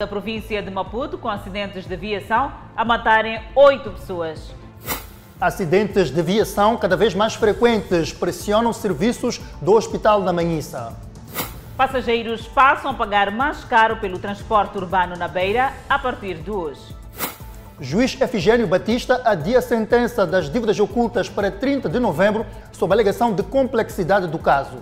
da província de Maputo com acidentes de aviação a matarem oito pessoas. Acidentes de aviação cada vez mais frequentes pressionam serviços do Hospital da Manhissa. Passageiros passam a pagar mais caro pelo transporte urbano na Beira a partir de hoje. Juiz Efigênio Batista adia a sentença das dívidas ocultas para 30 de novembro sob a alegação de complexidade do caso.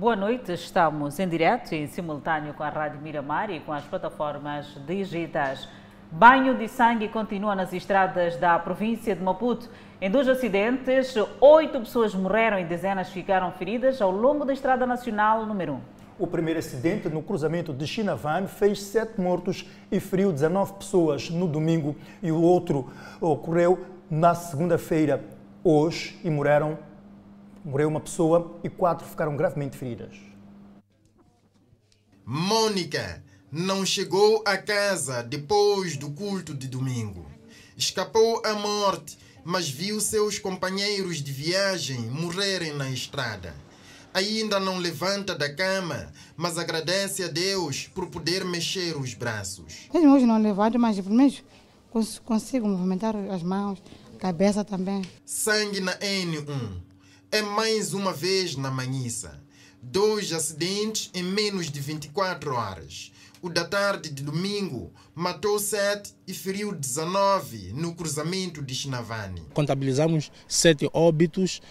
Boa noite, estamos em direto e em simultâneo com a Rádio Miramar e com as plataformas digitais. Banho de sangue continua nas estradas da província de Maputo. Em dois acidentes, oito pessoas morreram e dezenas ficaram feridas ao longo da Estrada Nacional número 1. O primeiro acidente no cruzamento de Chinavan fez sete mortos e feriu 19 pessoas no domingo e o outro ocorreu na segunda-feira, hoje, e morreram Morreu uma pessoa e quatro ficaram gravemente feridas. Mônica não chegou a casa depois do culto de domingo. Escapou à morte, mas viu seus companheiros de viagem morrerem na estrada. Ainda não levanta da cama, mas agradece a Deus por poder mexer os braços. Mesmo hoje não levanto, mas pelo menos consigo movimentar as mãos, cabeça também. Sangue na N1 é mais uma vez na Manhissa. Dois acidentes em menos de 24 horas. O da tarde de domingo matou 7 e feriu 19 no cruzamento de Chinavani. Contabilizamos 7 óbitos,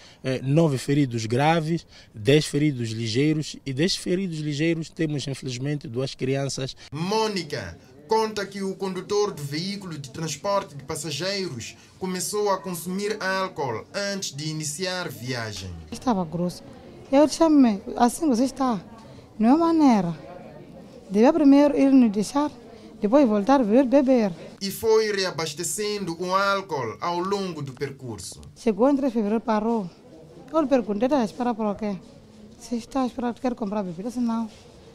9 feridos graves, 10 feridos ligeiros e 10 feridos ligeiros temos infelizmente duas crianças. Mônica conta que o condutor do veículo de transporte de passageiros começou a consumir álcool antes de iniciar viagem. Estava grosso. Eu chamei, assim você está, não é maneira. Deve primeiro ir nos deixar, depois voltar a beber. E foi reabastecendo o álcool ao longo do percurso. Chegou em 3 de fevereiro, parou. Eu lhe perguntei, está a esperar por quê? Se está a esperar, quer comprar bebida, senão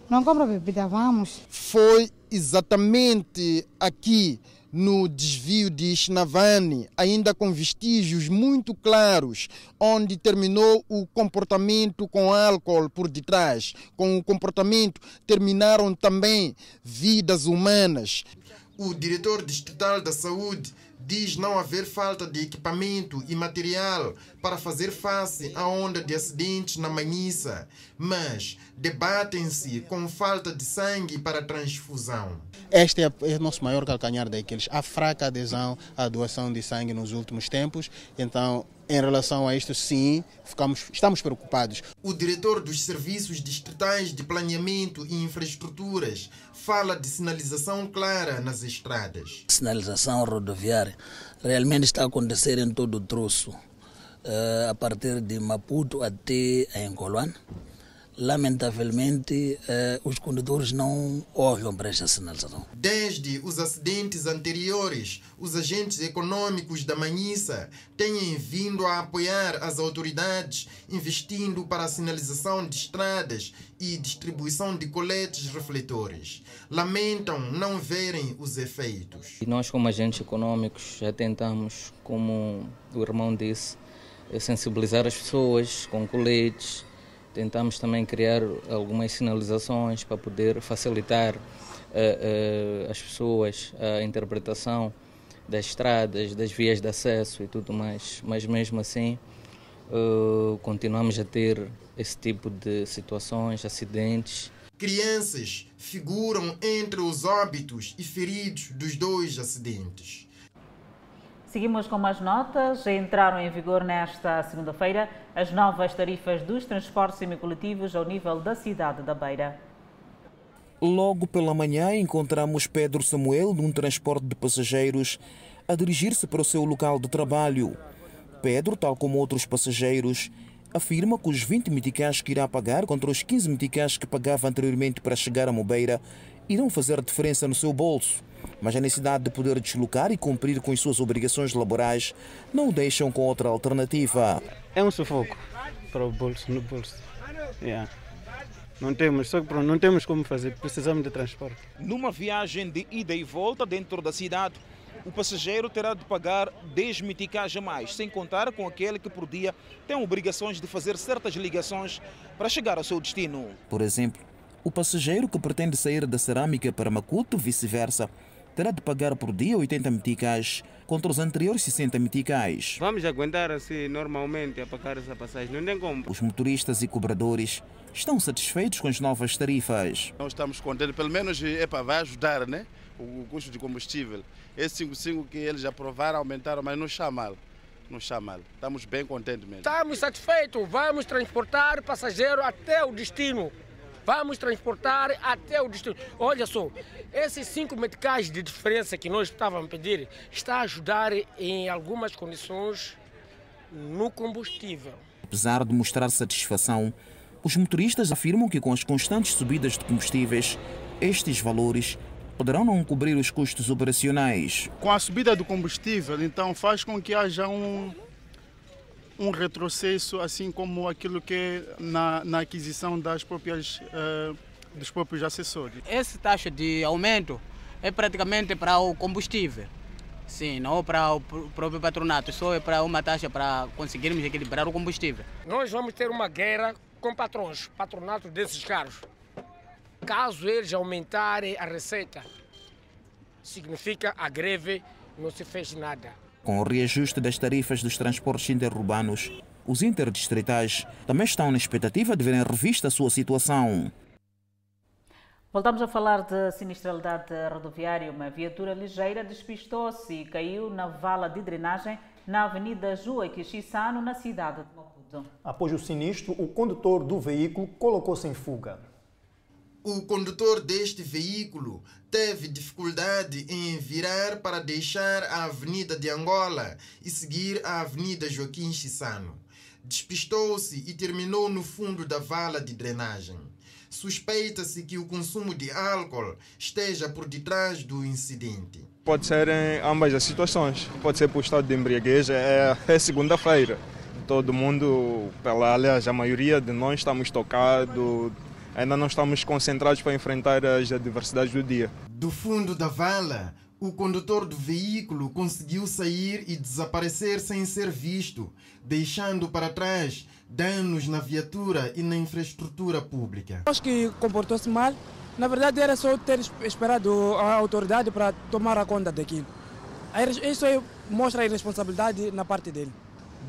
não compra bebida, vamos. Foi exatamente aqui no desvio de Chinavani, ainda com vestígios muito claros, onde terminou o comportamento com álcool por detrás. Com o comportamento terminaram também vidas humanas. O diretor distrital da saúde diz não haver falta de equipamento e material para fazer face à onda de acidentes na Manhissa, mas debatem-se com falta de sangue para transfusão. Este é, é o nosso maior calcanhar daqueles. A fraca adesão à doação de sangue nos últimos tempos, então em relação a isto, sim, ficamos, estamos preocupados. O diretor dos Serviços Distritais de Planeamento e Infraestruturas fala de sinalização clara nas estradas. Sinalização rodoviária realmente está a acontecer em todo o troço, uh, a partir de Maputo até Engolwan lamentavelmente, eh, os condutores não olham para esta sinalização. Desde os acidentes anteriores, os agentes econômicos da Manhissa têm vindo a apoiar as autoridades, investindo para a sinalização de estradas e distribuição de coletes refletores. Lamentam não verem os efeitos. E nós, como agentes econômicos, já tentamos, como o irmão disse, sensibilizar as pessoas com coletes, Tentamos também criar algumas sinalizações para poder facilitar uh, uh, as pessoas a interpretação das estradas, das vias de acesso e tudo mais. Mas mesmo assim, uh, continuamos a ter esse tipo de situações, acidentes. Crianças figuram entre os óbitos e feridos dos dois acidentes. Seguimos com mais notas. Entraram em vigor nesta segunda-feira as novas tarifas dos transportes semicoletivos ao nível da cidade da Beira. Logo pela manhã encontramos Pedro Samuel num transporte de passageiros a dirigir-se para o seu local de trabalho. Pedro, tal como outros passageiros, afirma que os 20 meticais que irá pagar contra os 15 meticais que pagava anteriormente para chegar a Mobeira irão fazer diferença no seu bolso mas a necessidade de poder deslocar e cumprir com as suas obrigações laborais não o deixam com outra alternativa. É um sufoco para o bolso, no bolso. Yeah. Não temos, só que não temos como fazer, precisamos de transporte. Numa viagem de ida e volta dentro da cidade, o passageiro terá de pagar 10 meticais a mais, sem contar com aquele que por dia tem obrigações de fazer certas ligações para chegar ao seu destino. Por exemplo, o passageiro que pretende sair da Cerâmica para Macuto, vice-versa, terá de pagar por dia 80 meticais contra os anteriores 60 meticais. Vamos aguentar assim normalmente a pagar essa passagem, não tem como. Os motoristas e cobradores estão satisfeitos com as novas tarifas. Nós estamos contentes, pelo menos epa, vai ajudar né? o custo de combustível. Esse 55 que eles aprovaram, aumentaram, mas não está mal. Não está mal. Estamos bem contentes mesmo. Estamos satisfeitos. Vamos transportar passageiro até o destino. Vamos transportar até o destino. Olha só, esses 5 meticais de diferença que nós estávamos a pedir está a ajudar em algumas condições no combustível. Apesar de mostrar satisfação, os motoristas afirmam que com as constantes subidas de combustíveis, estes valores poderão não cobrir os custos operacionais. Com a subida do combustível, então faz com que haja um, um retrocesso, assim como aquilo que é na, na aquisição das próprias, uh, dos próprios acessórios. Essa taxa de aumento é praticamente para o combustível. Sim, não para o próprio patronato, só é para uma taxa para conseguirmos equilibrar o combustível. Nós vamos ter uma guerra com patrões, patronato desses carros. Caso eles aumentarem a receita, significa a greve não se fez nada. Com o reajuste das tarifas dos transportes interurbanos, os interdistritais também estão na expectativa de verem revista a sua situação. Voltamos a falar de sinistralidade rodoviária. Uma viatura ligeira despistou-se e caiu na vala de drenagem na Avenida Jua Quixissano, na cidade de Maputo. Após o sinistro, o condutor do veículo colocou-se em fuga. O condutor deste veículo teve dificuldade em virar para deixar a Avenida de Angola e seguir a Avenida Joaquim Chissano. Despistou-se e terminou no fundo da vala de drenagem. Suspeita-se que o consumo de álcool esteja por detrás do incidente. Pode ser em ambas as situações. Pode ser por estado de embriaguez. É, é segunda-feira. Todo mundo, pela, aliás, a maioria de nós estamos tocados ainda não estamos concentrados para enfrentar as adversidades do dia. Do fundo da vala, o condutor do veículo conseguiu sair e desaparecer sem ser visto, deixando para trás danos na viatura e na infraestrutura pública. Acho que comportou-se mal. Na verdade, era só ter esperado a autoridade para tomar a conta daquilo. Isso mostra a irresponsabilidade na parte dele.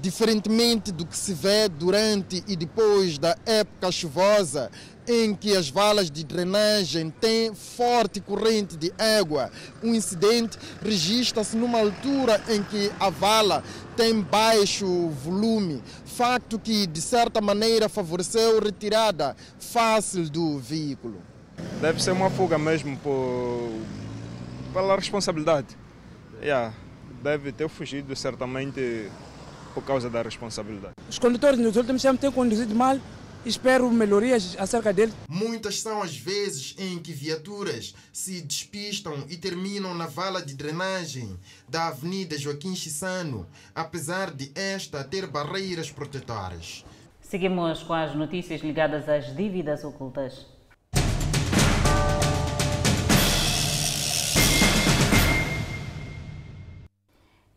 Diferentemente do que se vê durante e depois da época chuvosa, em que as valas de drenagem têm forte corrente de água. O incidente registra-se numa altura em que a vala tem baixo volume, facto que de certa maneira favoreceu retirada fácil do veículo. Deve ser uma fuga mesmo por... pela responsabilidade. Yeah, deve ter fugido certamente por causa da responsabilidade. Os condutores nos últimos tempos têm conduzido mal espero melhorias acerca dele. Muitas são as vezes em que viaturas se despistam e terminam na vala de drenagem da Avenida Joaquim Chissano, apesar de esta ter barreiras protetoras. Seguimos com as notícias ligadas às dívidas ocultas.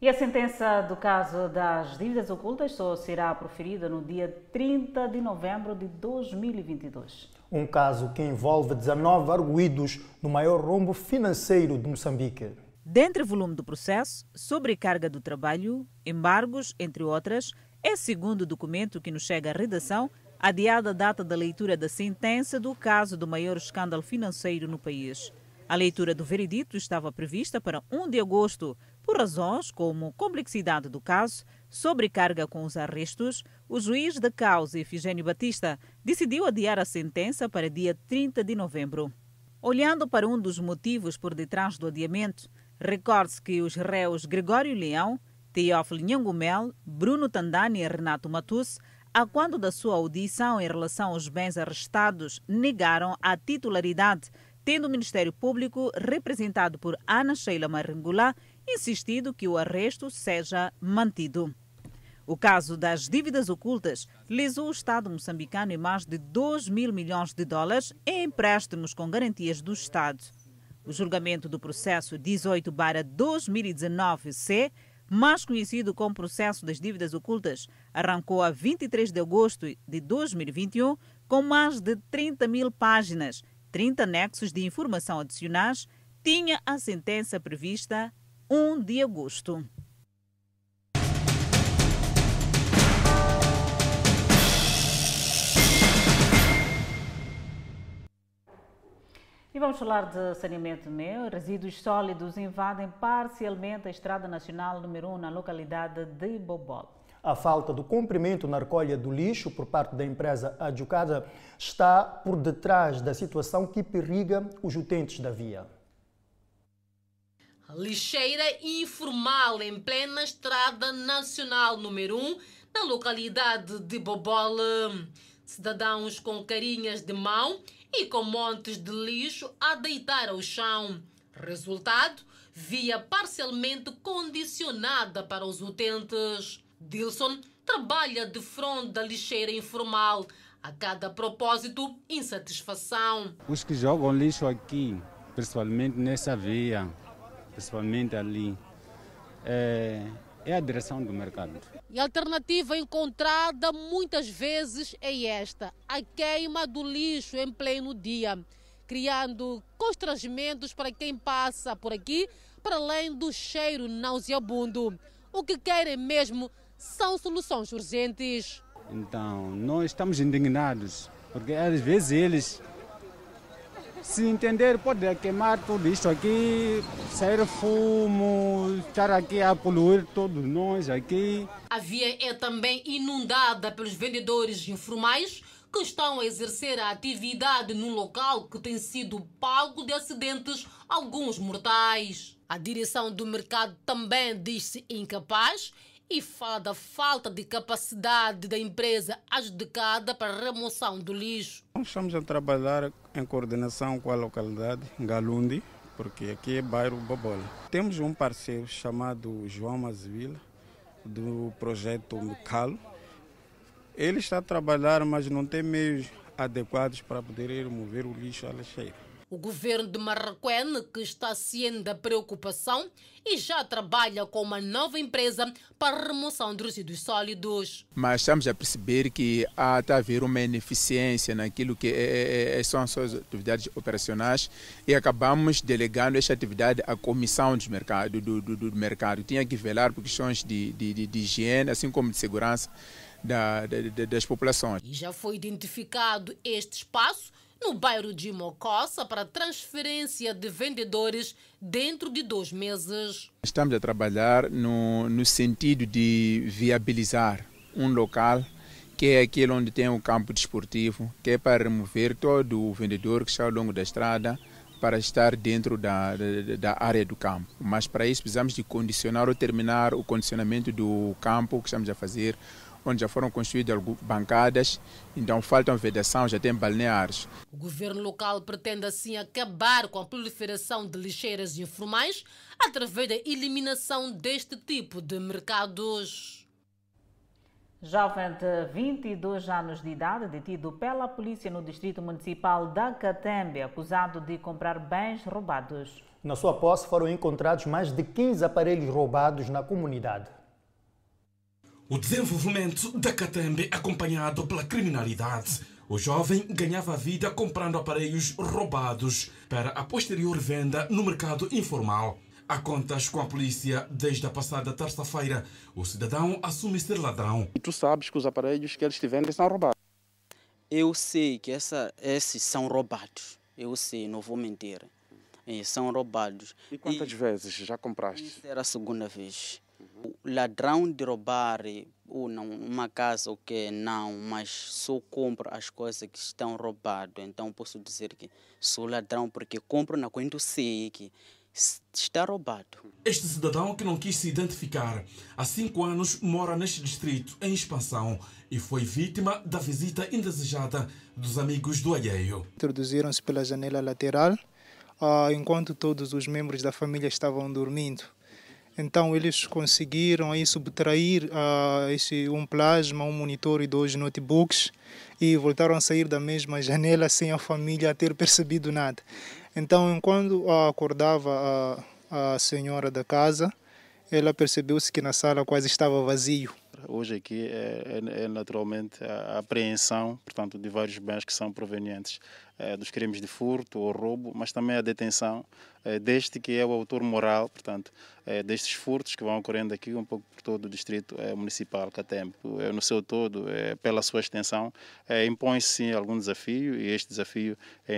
E a sentença do caso das dívidas ocultas só será proferida no dia 30 de novembro de 2022. Um caso que envolve 19 arguídos no maior rombo financeiro de Moçambique. Dentre o volume do processo, sobrecarga do trabalho, embargos, entre outras, é segundo o documento que nos chega à redação, adiada a data da leitura da sentença do caso do maior escândalo financeiro no país. A leitura do veredito estava prevista para 1 de agosto, por razões como complexidade do caso, sobrecarga com os arrestos, o juiz da causa, Efigênio Batista, decidiu adiar a sentença para dia 30 de novembro. Olhando para um dos motivos por detrás do adiamento, recorde-se que os réus Gregório Leão, Teófilo Nhangumel, Bruno Tandani e Renato Matus, a quando da sua audição em relação aos bens arrestados, negaram a titularidade, tendo o Ministério Público, representado por Ana Sheila Marangula, insistido que o arresto seja mantido. O caso das dívidas ocultas lesou o Estado moçambicano em mais de 2 mil milhões de dólares em empréstimos com garantias do Estado. O julgamento do processo 18-2019-C, mais conhecido como processo das dívidas ocultas, arrancou a 23 de agosto de 2021 com mais de 30 mil páginas, 30 anexos de informação adicionais, tinha a sentença prevista 1 de agosto. E vamos falar de saneamento meu. Resíduos sólidos invadem parcialmente a Estrada Nacional número 1 na localidade de Bobol. A falta do cumprimento na recolha do lixo por parte da empresa adjudicada está por detrás da situação que periga os utentes da via. Lixeira informal em plena Estrada Nacional número 1 na localidade de Bobol. Cidadãos com carinhas de mão e com montes de lixo a deitar ao chão. Resultado: via parcialmente condicionada para os utentes. Dilson trabalha de frente da lixeira informal. A cada propósito, insatisfação. Os que jogam lixo aqui, principalmente nessa via, principalmente ali, é, é a direção do mercado. E a alternativa encontrada muitas vezes é esta: a queima do lixo em pleno dia, criando constrangimentos para quem passa por aqui, para além do cheiro nauseabundo. O que querem mesmo são soluções urgentes. Então, nós estamos indignados, porque às vezes eles se entender, pode queimar tudo isto aqui, sair fumo, estar aqui a poluir todos nós aqui. A via é também inundada pelos vendedores informais que estão a exercer a atividade num local que tem sido pago de acidentes, alguns mortais. A direção do mercado também diz-se incapaz e fala da falta de capacidade da empresa adjudicada para a remoção do lixo. Estamos a trabalhar em coordenação com a localidade Galundi, porque aqui é bairro Bobola. Temos um parceiro chamado João Mazvila, do projeto Micalo. Ele está a trabalhar, mas não tem meios adequados para poder remover o lixo à lixeira. O governo de Marraquém, que está ciente da preocupação e já trabalha com uma nova empresa para a remoção de resíduos sólidos. Mas estamos a perceber que há de haver uma ineficiência naquilo que é, é, são as suas atividades operacionais e acabamos delegando esta atividade à comissão de mercado, do, do, do mercado. Tinha que velar por questões de, de, de higiene, assim como de segurança da, da, das populações. E já foi identificado este espaço no bairro de Mocossa para transferência de vendedores dentro de dois meses. Estamos a trabalhar no, no sentido de viabilizar um local que é aquele onde tem um campo desportivo, que é para remover todo o vendedor que está ao longo da estrada para estar dentro da, da, da, área do campo. Mas para isso precisamos de condicionar ou terminar o condicionamento do campo que estamos a fazer onde já foram construídas bancadas, então faltam vedação, já tem balneários. O governo local pretende assim acabar com a proliferação de lixeiras informais através da eliminação deste tipo de mercados. Jovem de 22 anos de idade, detido pela polícia no distrito municipal da Catembe, acusado de comprar bens roubados. Na sua posse foram encontrados mais de 15 aparelhos roubados na comunidade. O desenvolvimento da Catembe acompanhado pela criminalidade. O jovem ganhava vida comprando aparelhos roubados para a posterior venda no mercado informal. A contas com a polícia desde a passada terça-feira, o cidadão assume ser ladrão. E tu sabes que os aparelhos que eles te vendem são roubados. Eu sei que essa, esses são roubados. Eu sei, não vou mentir. É, são roubados. E quantas e, vezes já compraste? Isso era a segunda vez. O ladrão de roubar ou não, uma casa o que não, mas só compro as coisas que estão roubadas. Então posso dizer que sou ladrão porque compro na quando sei que está roubado. Este cidadão que não quis se identificar há cinco anos mora neste distrito em expansão e foi vítima da visita indesejada dos amigos do alheio. Introduziram-se pela janela lateral uh, enquanto todos os membros da família estavam dormindo. Então eles conseguiram aí subtrair uh, esse, um plasma, um monitor e dois notebooks e voltaram a sair da mesma janela sem a família ter percebido nada. Então, enquanto acordava a, a senhora da casa, ela percebeu-se que na sala quase estava vazio. Hoje aqui é, é, é naturalmente a apreensão, portanto, de vários bens que são provenientes é, dos crimes de furto ou roubo, mas também a detenção é, deste que é o autor moral, portanto, é, destes furtos que vão ocorrendo aqui um pouco por todo o distrito municipal Catempo. no seu todo, pela sua extensão, impõe-se algum desafio e este desafio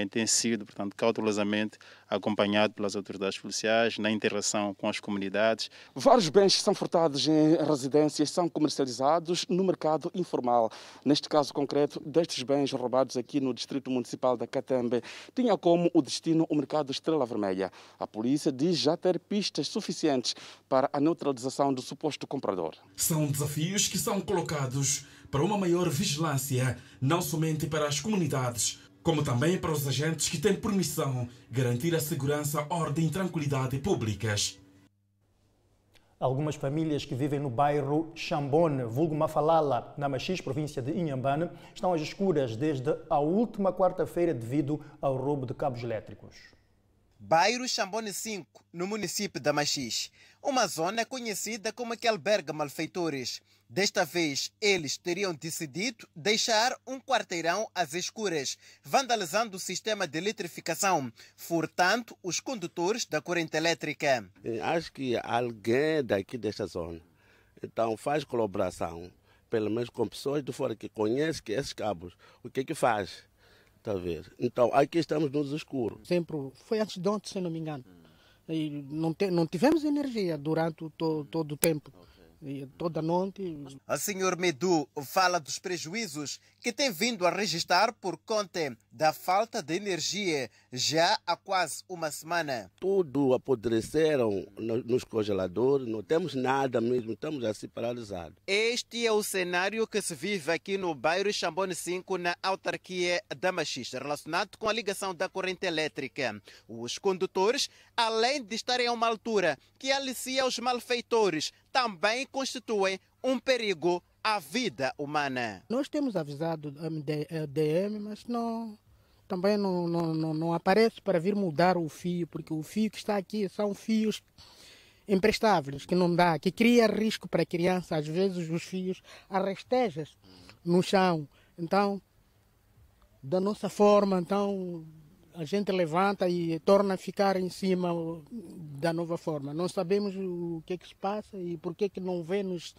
tem sido, portanto, cautelosamente acompanhado pelas autoridades policiais na interação com as comunidades. Vários bens são furtados em residências são comercializados no mercado informal. Neste caso concreto, destes bens roubados aqui no distrito municipal da Catembe tinha como o destino o mercado Estrela Vermelha. A polícia diz já ter pistas suficientes para a neutralização do suposto comprador. São desafios que são colocados para uma maior vigilância, não somente para as comunidades, como também para os agentes que têm por missão garantir a segurança, ordem e tranquilidade públicas. Algumas famílias que vivem no bairro Chambone, vulgo Mafalala, na Machis, província de Inhambane, estão às escuras desde a última quarta-feira devido ao roubo de cabos elétricos. Bairro Chambone 5, no município da Machis, uma zona conhecida como que alberga malfeitores. Desta vez, eles teriam decidido deixar um quarteirão às escuras, vandalizando o sistema de eletrificação, furtando os condutores da corrente elétrica. Acho que alguém daqui desta zona então faz colaboração, pelo menos com pessoas de fora que conhecem que esses cabos, o que é que faz? Ver? Então, aqui estamos nos escuros. Sempre, foi antes de ontem, se não me engano. E não, te, não tivemos energia durante todo, todo o tempo toda noite. O senhor Medu fala dos prejuízos que tem vindo a registrar por conta da falta de energia já há quase uma semana. Tudo apodreceram nos congeladores, não temos nada mesmo, estamos assim paralisados. Este é o cenário que se vive aqui no bairro Chambone 5, na autarquia da Machista, relacionado com a ligação da corrente elétrica. Os condutores, além de estarem a uma altura que alicia os malfeitores, também constituem um perigo à vida humana. Nós temos avisado a DM, mas não, também não, não, não, não aparece para vir mudar o fio, porque o fio que está aqui são fios imprestáveis, que não dá, que cria risco para a criança, às vezes os fios arrestejas no chão. Então, da nossa forma, então a gente levanta e torna a ficar em cima da nova forma. Não sabemos o que é que se passa e por que, que não vem nos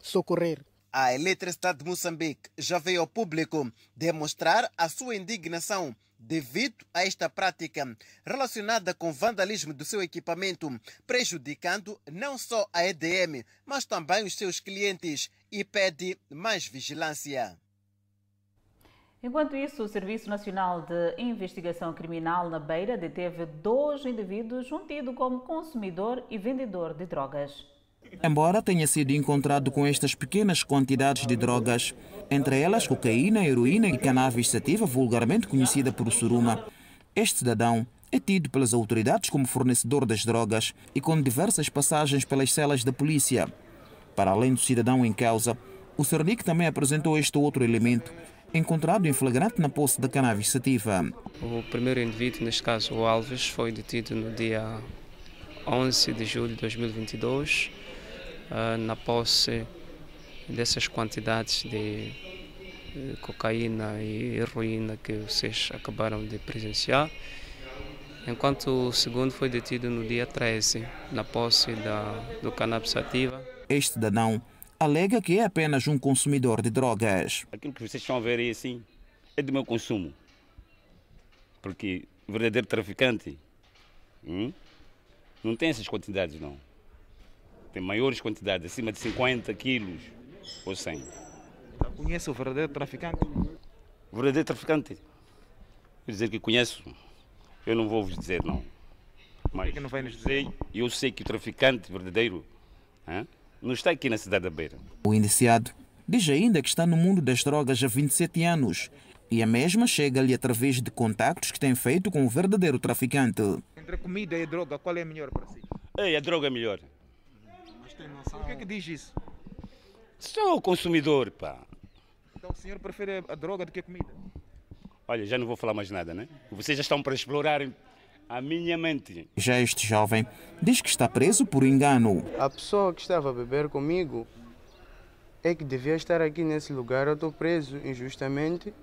socorrer. A Eletricidade de Moçambique já veio ao público demonstrar a sua indignação devido a esta prática relacionada com vandalismo do seu equipamento, prejudicando não só a EDM, mas também os seus clientes e pede mais vigilância. Enquanto isso, o Serviço Nacional de Investigação Criminal na Beira deteve dois indivíduos, um tido como consumidor e vendedor de drogas. Embora tenha sido encontrado com estas pequenas quantidades de drogas, entre elas cocaína, heroína e cannabis sativa, vulgarmente conhecida por suruma, este cidadão é tido pelas autoridades como fornecedor das drogas e com diversas passagens pelas celas da polícia. Para além do cidadão em causa, o Cernic também apresentou este outro elemento encontrado em flagrante na posse da cannabis sativa. O primeiro indivíduo, neste caso o Alves, foi detido no dia 11 de julho de 2022 ah, na posse dessas quantidades de cocaína e heroína que vocês acabaram de presenciar. Enquanto o segundo foi detido no dia 13, na posse da, do cannabis sativa. Este cidadão alega que é apenas um consumidor de drogas. Aquilo que vocês estão a ver aí assim é do meu consumo. Porque o verdadeiro traficante hum, não tem essas quantidades, não. Tem maiores quantidades, acima de 50 quilos ou 100. Conhece o verdadeiro traficante? O verdadeiro traficante? Quer dizer que conheço, eu não vou vos dizer, não. Mas que não vai nos dizer? Sei, eu sei que o traficante verdadeiro. Hein, não está aqui na cidade da Beira. O indiciado diz ainda que está no mundo das drogas há 27 anos e a mesma chega-lhe através de contactos que tem feito com o verdadeiro traficante. Entre a comida e a droga, qual é melhor para si? Ei, a droga é melhor. Mas tem noção. Por que, é que diz isso? Sou o consumidor, pá. Então o senhor prefere a droga do que a comida? Olha, já não vou falar mais nada, né? Vocês já estão para explorar A minha mente. Já este jovem diz que está preso por engano. A pessoa que estava a beber comigo é que devia estar aqui nesse lugar. Eu estou preso injustamente.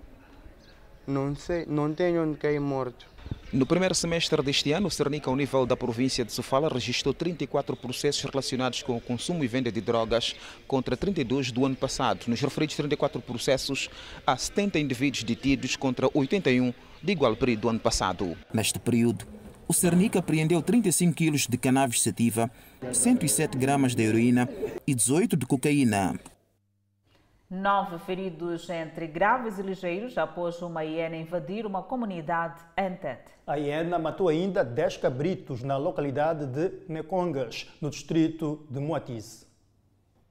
Não sei, não tenho onde cair morto. No primeiro semestre deste ano, o Cernica, ao nível da província de Sofala, registrou 34 processos relacionados com o consumo e venda de drogas, contra 32 do ano passado. Nos referidos 34 processos, há 70 indivíduos detidos contra 81 de igual período do ano passado. Neste período, o Cernica apreendeu 35 quilos de cannabis sativa, 107 gramas de heroína e 18 de cocaína. Nove feridos entre graves e ligeiros após uma hiena invadir uma comunidade em Tete. A hiena matou ainda 10 cabritos na localidade de Necongas, no distrito de Moatize.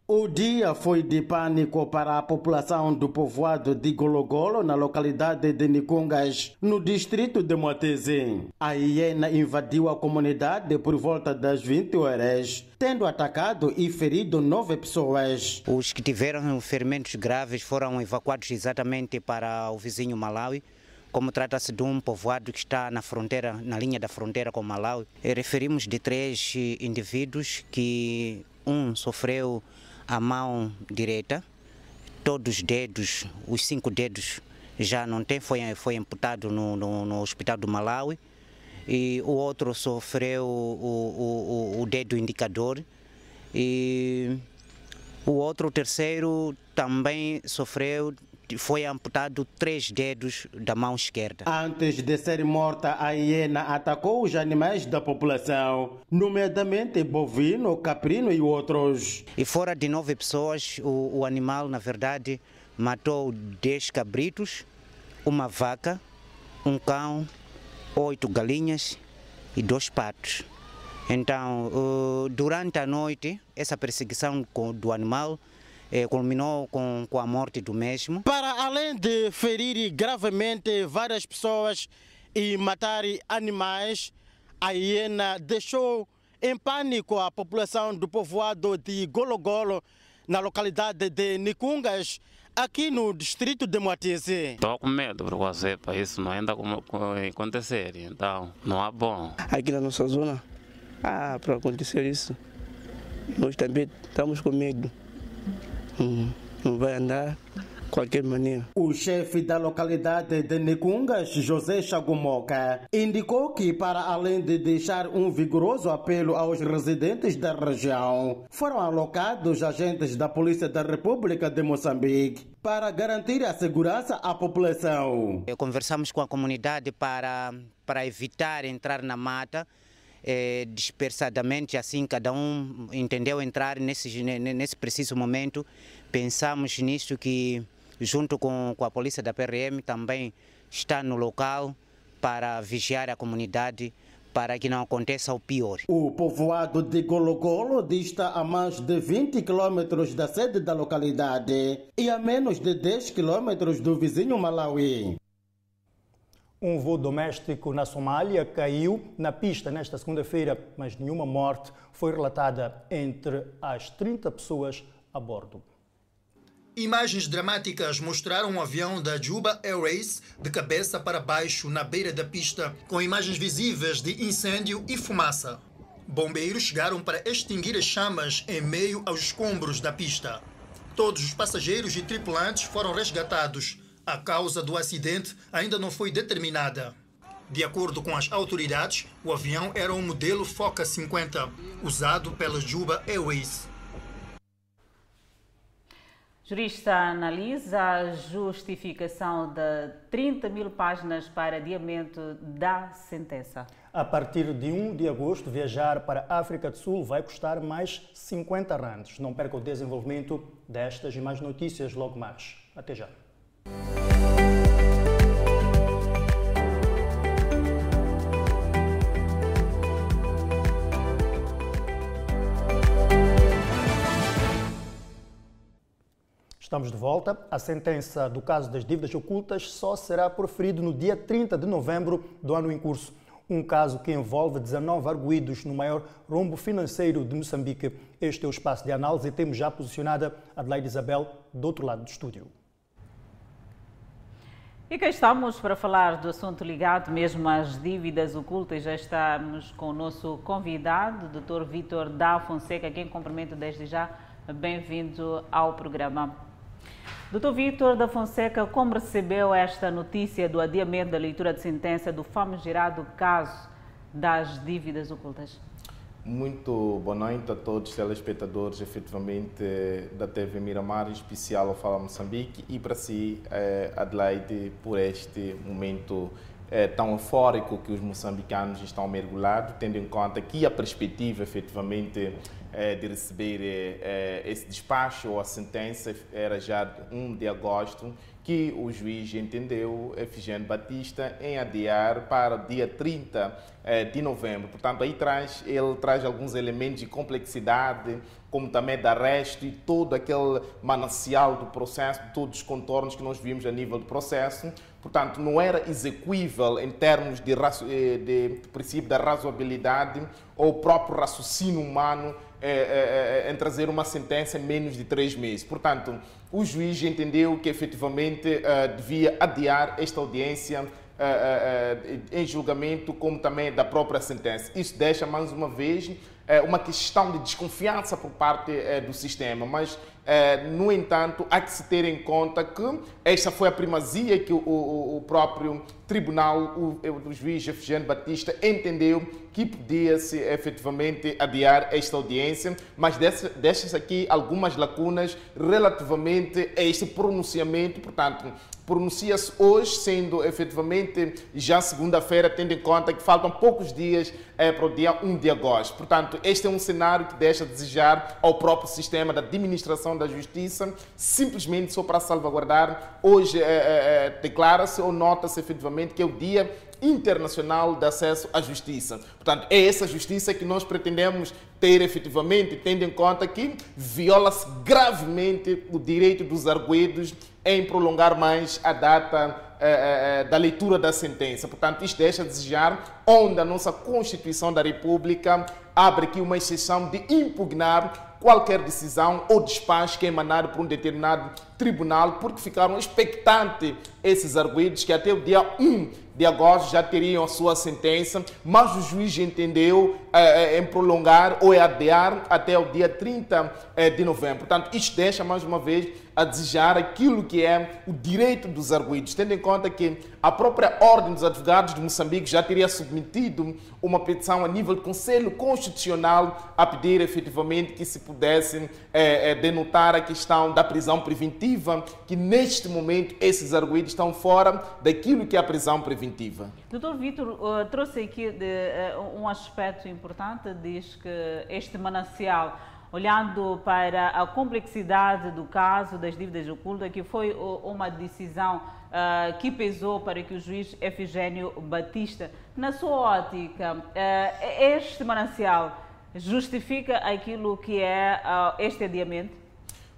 O dia foi de pânico para a população do povoado de Gologolo, na localidade de Nicongas, no distrito de Moateze. A hiena invadiu a comunidade por volta das 20 horas, tendo atacado e ferido nove pessoas. Os que tiveram ferimentos graves foram evacuados exatamente para o vizinho Malawi. Como trata-se de um povoado que está na fronteira, na linha da fronteira com Malawi, referimos de três indivíduos que um sofreu a mão direita, todos os dedos, os cinco dedos já não tem, foi, foi amputado no, no, no hospital do Malawi e o outro sofreu o, o, o dedo indicador e o outro, o terceiro, também sofreu foi amputado três dedos da mão esquerda. Antes de ser morta, a hiena atacou os animais da população, nomeadamente bovino, caprino e outros. E fora de nove pessoas, o, o animal, na verdade, matou dez cabritos, uma vaca, um cão, oito galinhas e dois patos. Então, durante a noite, essa perseguição do animal eh, culminou com, com a morte do mesmo. Para além de ferir gravemente várias pessoas e matar animais, a hiena deixou em pânico a população do povoado de Gologolo, na localidade de Nicungas, aqui no distrito de Moatize. Estou com medo, porque para isso não ainda acontecer, então não é bom. Aqui na nossa zona, ah, para acontecer isso, nós também estamos com medo. Hum, não vai andar de qualquer maneira. O chefe da localidade de Nicungas, José Chagumoca, indicou que, para além de deixar um vigoroso apelo aos residentes da região, foram alocados agentes da Polícia da República de Moçambique para garantir a segurança à população. Conversamos com a comunidade para, para evitar entrar na mata eh, dispersadamente, assim cada um entendeu entrar nesse, nesse preciso momento. Pensamos nisso que, junto com, com a polícia da PRM, também está no local para vigiar a comunidade para que não aconteça o pior. O povoado de Gologolo dista a mais de 20 quilômetros da sede da localidade e a menos de 10 quilômetros do vizinho Malawi. Um voo doméstico na Somália caiu na pista nesta segunda-feira, mas nenhuma morte foi relatada entre as 30 pessoas a bordo. Imagens dramáticas mostraram um avião da Juba Airways de cabeça para baixo na beira da pista, com imagens visíveis de incêndio e fumaça. Bombeiros chegaram para extinguir as chamas em meio aos escombros da pista. Todos os passageiros e tripulantes foram resgatados. A causa do acidente ainda não foi determinada. De acordo com as autoridades, o avião era um modelo Foca 50, usado pela Juba Airways. Jurista analisa a justificação de 30 mil páginas para adiamento da sentença. A partir de 1 de agosto, viajar para a África do Sul vai custar mais 50 randes. Não perca o desenvolvimento destas e mais notícias logo mais. Até já. Estamos de volta. A sentença do caso das dívidas ocultas só será proferida no dia 30 de novembro do ano em curso. Um caso que envolve 19 arguídos no maior rombo financeiro de Moçambique. Este é o espaço de análise e temos já posicionada Adelaide Isabel do outro lado do estúdio. E cá estamos para falar do assunto ligado mesmo às dívidas ocultas. Já estamos com o nosso convidado, Dr. Vitor da Fonseca, quem cumprimento desde já. Bem-vindo ao programa. Dr. Vitor da Fonseca, como recebeu esta notícia do adiamento da leitura de sentença do famigerado caso das dívidas ocultas? Muito boa noite a todos os telespectadores, efetivamente, da TV Miramar, em especial ao Fala Moçambique, e para si, eh, Adelaide, por este momento eh, tão eufórico que os moçambicanos estão mergulhados, tendo em conta que a perspectiva, efetivamente, eh, de receber esse despacho ou a sentença era já 1 de agosto, que o juiz entendeu, Efigênio Batista, em adiar para dia 30 eh, de novembro. Portanto, aí traz, ele traz alguns elementos de complexidade, como também de arresto e todo aquele manancial do processo, todos os contornos que nós vimos a nível do processo. Portanto, não era execuível em termos de, eh, de princípio da razoabilidade ou o próprio raciocínio humano é, é, em trazer uma sentença em menos de três meses. Portanto, o juiz entendeu que efetivamente uh, devia adiar esta audiência uh, uh, em julgamento, como também da própria sentença. Isso deixa, mais uma vez, uma questão de desconfiança por parte do sistema, mas no entanto, há que se ter em conta que esta foi a primazia que o, próprio tribunal, o, o juiz Efigênio Batista, entendeu que podia-se efetivamente adiar esta audiência, mas deixa-se aqui algumas lacunas relativamente a este pronunciamento. Portanto, pronuncia-se hoje, sendo efetivamente já segunda-feira, tendo em conta que faltam poucos dias é, para o dia 1 de agosto. Portanto, este é um cenário que deixa a desejar ao próprio sistema da administração da justiça, simplesmente só para salvaguardar. Hoje é, é, declara-se ou nota-se efetivamente que é o dia internacional de acesso à justiça. Portanto, é essa justiça que nós pretendemos ter efetivamente, tendo em conta que viola-se gravemente o direito dos arguidos em prolongar mais a data eh, eh, da leitura da sentença. Portanto, isto deixa a desejar, onde a nossa Constituição da República abre aqui uma exceção de impugnar qualquer decisão ou despacho que é emanado por um determinado tribunal, porque ficaram expectantes esses arguidos que até o dia 1 de agosto já teriam a sua sentença, mas o juiz entendeu eh, em prolongar ou adiar até o dia 30 de novembro. Portanto, isto deixa mais uma vez a desejar aquilo que é o direito dos arguidos, tendo em conta que a própria Ordem dos Advogados de Moçambique já teria submetido uma petição a nível do Conselho Constitucional a pedir efetivamente que se pudesse é, é, denotar a questão da prisão preventiva, que neste momento esses arguidos estão fora daquilo que é a prisão preventiva. Doutor Vitor uh, trouxe aqui de, um aspecto importante, diz que este manancial olhando para a complexidade do caso das dívidas ocultas, que foi uma decisão uh, que pesou para que o juiz Efigênio Batista, na sua ótica, uh, este manancial justifica aquilo que é uh, este adiamento?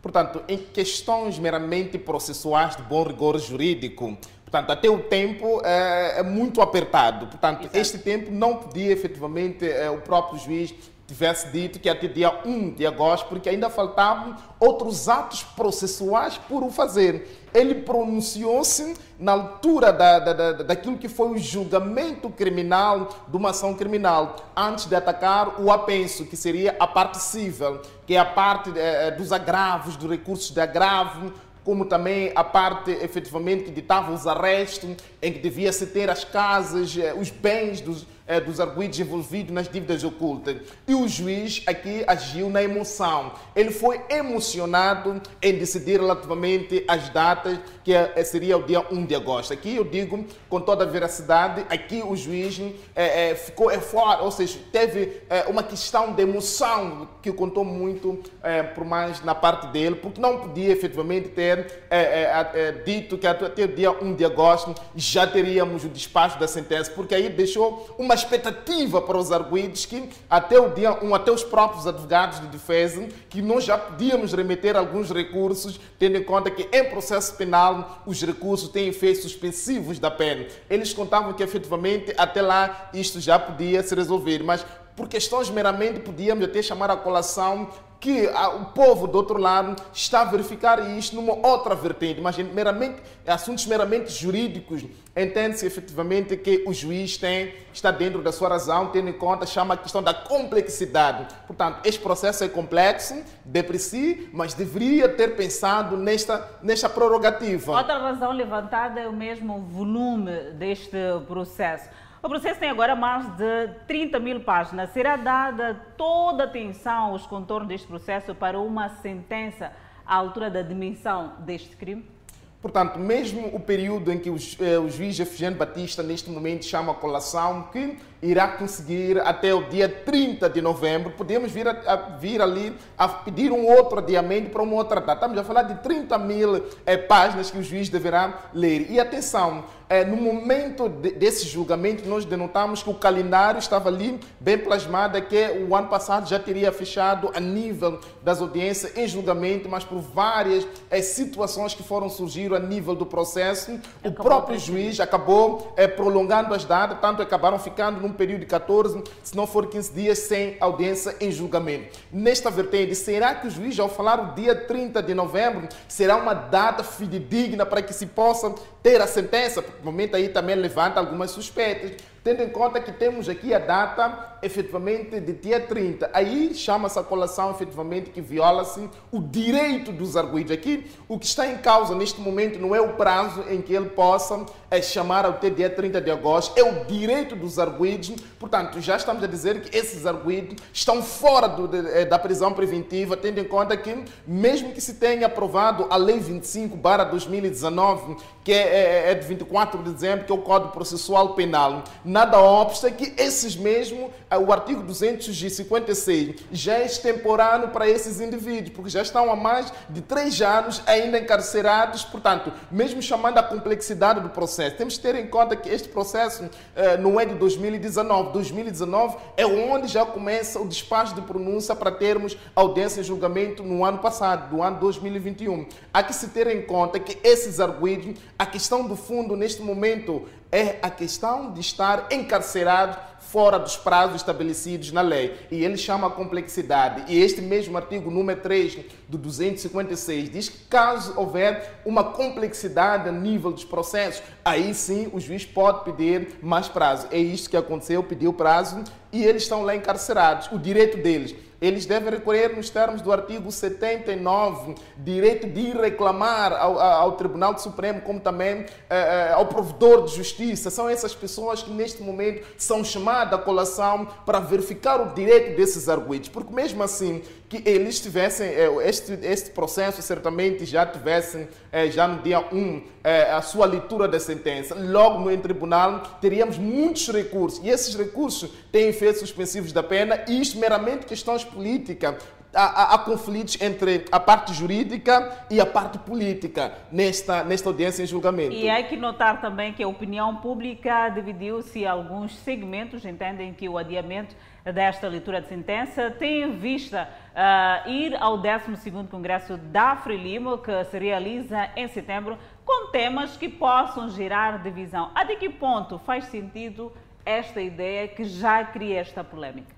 Portanto, em questões meramente processuais de bom rigor jurídico, Portanto, até o tempo é, é muito apertado. Portanto, Exato. este tempo não podia efetivamente é, o próprio juiz tivesse dito que até dia 1 de agosto, porque ainda faltavam outros atos processuais por o fazer. Ele pronunciou-se na altura da, da, da, daquilo que foi o julgamento criminal de uma ação criminal, antes de atacar o apenso, que seria a parte civil, que é a parte eh, dos agravos, dos recursos de agravo, como também a parte efetivamente que ditava os arrestos, em que devia-se ter as casas, eh, os bens dos é, dos arguidos envolvidos nas dívidas ocultas. E o juiz aqui agiu na emoção. Ele foi emocionado em decidir relativamente às datas, que é, seria o dia 1 de agosto. Aqui eu digo com toda a veracidade, aqui o juiz é, é, ficou fora, ou seja, teve é, uma questão de emoção que contou muito é, por mais na parte dele, porque não podia efetivamente ter é, dito que até o dia 1 de agosto já teríamos o despacho da sentença, porque aí deixou uma expectativa para os arguidos que até o dia 1, até os próprios advogados de defesa, que nós já podíamos remeter alguns recursos, tendo em conta que em processo penal os recursos têm efeitos suspensivos da pena. Eles contavam que efetivamente até lá isto já podia se resolver, mas por questões meramente podíamos até chamar a colação que ah, o povo do outro lado está a verificar isto numa outra vertente, mas meramente, assuntos meramente jurídicos, entende-se efetivamente que o juiz tem, está dentro da sua razão, tendo em conta, chama a questão da complexidade. Portanto, este processo é complexo, de por si, mas deveria ter pensado nesta, nesta prerrogativa. Outra razão levantada é o mesmo volume deste processo. O processo tem agora mais de 30 mil páginas. Será dada toda a atenção aos contornos deste processo para uma sentença à altura da dimensão deste crime? Portanto, mesmo o período em que o, eh, o juiz Efigênio Batista, neste momento, chama a colação, que irá conseguir até o dia 30 de novembro, podemos vir, a, a, vir ali a pedir um outro adiamento para uma outra data. Estamos a falar de 30 mil eh, páginas que o juiz deverá ler. E atenção, eh, no momento de, desse julgamento, nós denotamos que o calendário estava ali bem plasmado, que o ano passado já teria fechado a nível das audiências em julgamento, mas por várias eh, situações que foram surgir a nível do processo, acabou o próprio juiz acabou eh, prolongando as datas, tanto acabaram ficando num período de 14, se não for 15 dias, sem audiência em julgamento. Nesta vertente, será que o juiz, ao falar o dia 30 de novembro, será uma data fidedigna para que se possa ter a sentença? Momento aí também levanta algumas suspeitas tendo em conta que temos aqui a data efetivamente de dia 30. Aí chama-se a colação efetivamente que viola-se o direito dos arguidos. Aqui o que está em causa neste momento não é o prazo em que ele possa é, chamar até dia 30 de agosto, é o direito dos arguidos. Portanto, já estamos a dizer que esses arguidos estão fora do, de, eh, da prisão preventiva, tendo em conta que mesmo que se tenha aprovado a Lei 25 2019, que é, é, é de 24 de dezembro, que é o Código Processual Penal, nada obsta que esses mesmo, eh, o artigo 256, já é extemporâneo para esses indivíduos, porque já estão há mais de três anos ainda encarcerados, portanto, mesmo chamando a complexidade do processo, temos que ter em conta que este processo eh, não é de 2019, 2019 é onde já começa o despacho de pronúncia para termos audiência e julgamento no ano passado, do ano 2021. Há que se ter em conta que esses arguídos, a questão do fundo neste momento é a questão de estar encarcerado fora dos prazos estabelecidos na lei. E ele chama a complexidade. E este mesmo artigo número 3 do 256 diz que caso houver uma complexidade a nível dos processos, aí sim o juiz pode pedir mais prazo. É isto que aconteceu, pediu prazo e eles estão lá encarcerados. O direito deles eles devem recorrer nos termos do artigo 79, direito de ir reclamar ao, ao Tribunal Supremo, como também eh, eh, ao provedor de justiça. São essas pessoas que neste momento são chamadas à colação para verificar o direito desses arguidos, porque mesmo assim que eles tivessem, eh, este, este processo certamente já tivessem, eh, já no dia 1, eh, a sua leitura da sentença. Logo no tribunal teríamos muitos recursos e esses recursos têm efeitos suspensivos da pena e isto meramente questões políticas. Há, há, há, conflitos entre a parte jurídica e a parte política nesta, nesta audiência em julgamento. E há que notar também que a opinião pública dividiu-se em alguns segmentos, entendem que o adiamento desta leitura de sentença tem em vista uh, ir ao 12º Congresso da Frelimo, que se realiza em setembro, com temas que possam gerar divisão. Até que ponto faz sentido esta ideia que já cria esta polêmica?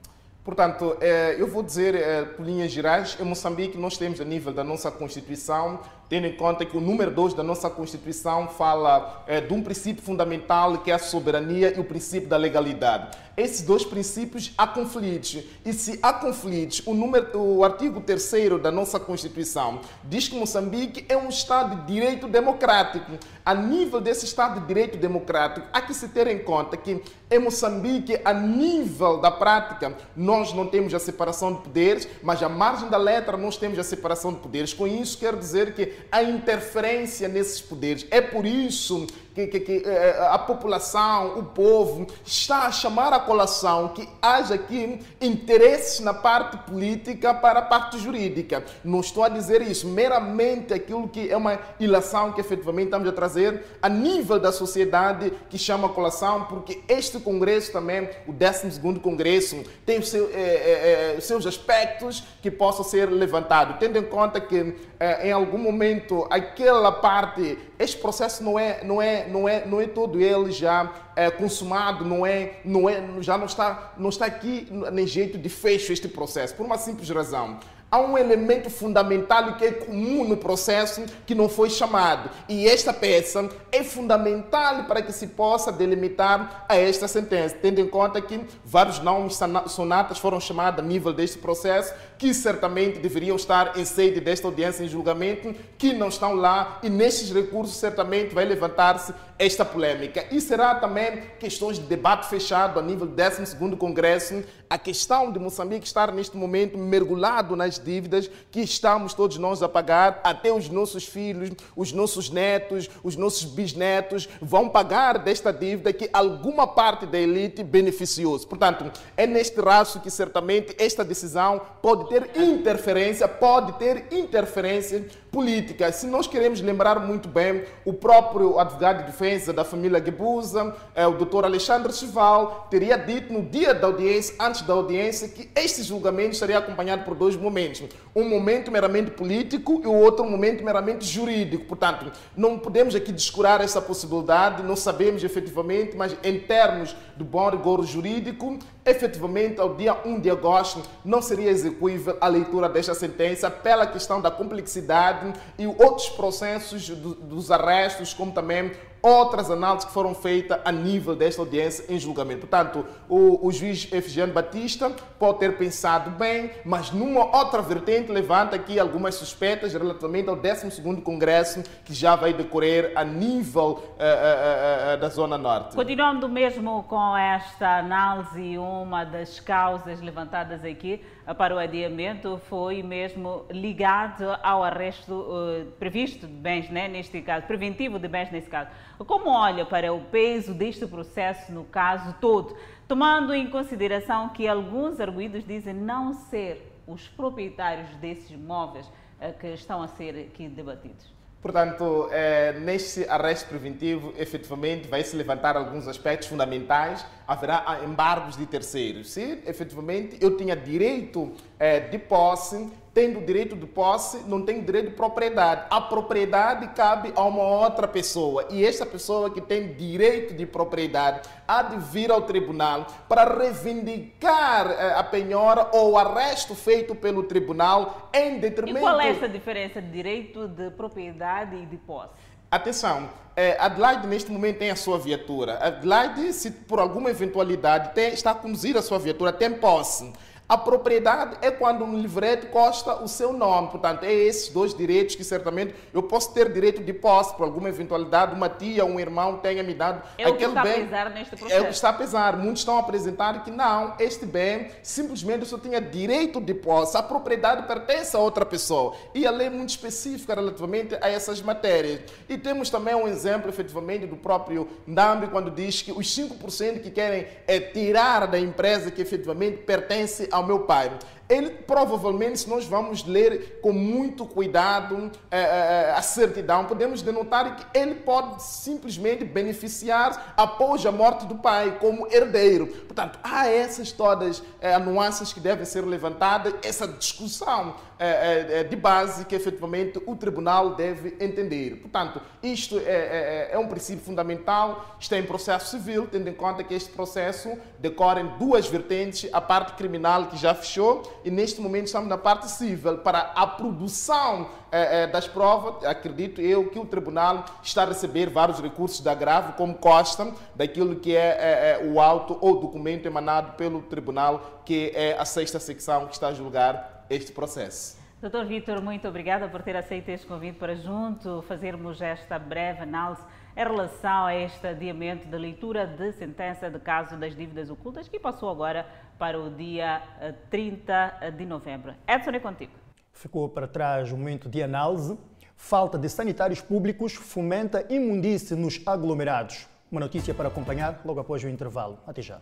Portanto, eh, eu vou dizer eh, por linhas gerais, em Moçambique nós temos a nível da nossa Constituição tendo em conta que o número 2 da nossa Constituição fala é, de um princípio fundamental que é a soberania e o princípio da legalidade. Esses dois princípios há conflitos. E se há conflitos, o, número, o artigo 3 da nossa Constituição diz que Moçambique é um Estado de direito democrático. A nível desse Estado de direito democrático, há que se ter em conta que em Moçambique, a nível da prática, nós não temos a separação de poderes, mas à margem da letra nós temos a separação de poderes. Com isso, quero dizer que a interferência nesses poderes. É por isso que, que, que eh, a população, o povo, está a chamar a colação que haja aqui interesses na parte política para a parte jurídica. Não estou a dizer isso, meramente aquilo que é uma ilação que efetivamente estamos a trazer a nível da sociedade que chama a colação, porque este Congresso também, o 12º Congresso, tem os seu, eh, eh, seus aspectos que possam ser levantados, tendo em conta que em algum momento aquela parte, este processo não é, não é não é, não é todo ele já é, consumado, não é, não é, já não está, não está aqui nem jeito de fecho este processo, por uma simples razão. Há um elemento fundamental que é comum no processo que não foi chamado. E esta peça é fundamental para que se possa delimitar a esta sentença, tendo em conta que vários nomes sonatas foram chamados a nível deste processo, que certamente deveriam estar em sede desta audiência em julgamento, que não estão lá, e nestes recursos certamente vai levantar-se esta polêmica. E será também questões de debate fechado a nível do 12º Congresso, a questão de Moçambique estar neste momento mergulhado nas dívidas que estamos todos nós a pagar, até os nossos filhos, os nossos netos, os nossos bisnetos vão pagar desta dívida que alguma parte da elite beneficiou-se. Portanto, é neste raço que certamente esta decisão pode ter interferência, pode ter interferência política. Se nós queremos lembrar muito bem, o próprio advogado de defesa da família Gebusa, é, o doutor Alexandre Chival, teria dito no dia da audiência, antes da audiência, que este julgamento estaria acompanhado por dois momentos. Um momento meramente político e o outro momento meramente jurídico. Portanto, não podemos aqui descurar essa possibilidade, não sabemos efetivamente, mas em termos do bom rigor jurídico, efetivamente, ao dia 1 de agosto, não seria execuível a leitura desta sentença pela questão da complexidade e outros processos dos arrestos, como também outras análises que foram feitas a nível desta audiência em julgamento. Portanto, o, o juiz Efigênio Batista pode ter pensado bem, mas numa outra vertente levanta aqui algumas suspeitas relativamente ao 12º Congresso que já vai decorrer a nível uh, uh, uh, da Zona Norte. Continuando mesmo com esta análise, uma das causas levantadas aqui para o adiamento foi mesmo ligado ao arresto uh, previsto de bens, né, neste caso, preventivo de bens neste caso. Como olha para o peso deste processo no caso todo, tomando em consideração que alguns arguídos dizem não ser os proprietários desses imóveis uh, que estão a ser aqui debatidos? Portanto, é, neste arresto preventivo, efetivamente, vai se levantar alguns aspectos fundamentais. Haverá embargos de terceiros. Se efetivamente eu tinha direito é, de posse, tendo direito de posse, não tenho direito de propriedade. A propriedade cabe a uma outra pessoa. E esta pessoa que tem direito de propriedade há de vir ao tribunal para reivindicar eh, a penhora ou o arresto feito pelo tribunal em detrimento... E qual é essa diferença de direito de propriedade e de posse? Atenção, eh, Adelaide neste momento tem a sua viatura. Adelaide, se por alguma eventualidade tem, está a conduzir a sua viatura, tem posse. A propriedade é quando um livrete consta o seu nome. Portanto, é esses dois direitos que certamente eu posso ter direito de posse por alguma eventualidade, uma tia, um irmão tenha me dado é aquele o que está bem. A pesar neste processo. É o que está a pesar. Muitos estão a apresentar que não, este bem simplesmente só tinha direito de posse. A propriedade pertence a outra pessoa. E a lei é muito específica relativamente a essas matérias. E temos também um exemplo, efetivamente, do próprio Ndambi, quando diz que os 5% que querem é tirar da empresa que efetivamente pertence a ao meu pai. Ele provavelmente, se nós vamos ler com muito cuidado é, é, a certidão, podemos denotar que ele pode simplesmente beneficiar após a morte do pai como herdeiro. Portanto, há essas todas é, nuances que devem ser levantadas, essa discussão é, é, de base que efetivamente o tribunal deve entender. Portanto, isto é, é, um princípio fundamental, está em processo civil, tendo em conta que este processo decorre em duas vertentes, a parte criminal que já fechou e neste momento estamos na parte civil para a produção eh, eh, das provas. Acredito eu que o tribunal está a receber vários recursos de agravo, como consta daquilo que é, o auto ou documento emanado pelo tribunal, que é a sexta secção que está a julgar este processo. Doutor Vitor, muito obrigada por ter aceito este convite para junto fazermos esta breve análise em relação a este adiamento da leitura de sentença de caso das dívidas ocultas que passou agora para o dia 30 eh, de novembro. Edson, é contigo. Ficou para trás o momento de análise. Falta de sanitários públicos fomenta imundície nos aglomerados. Uma notícia para acompanhar logo após o intervalo. Até já.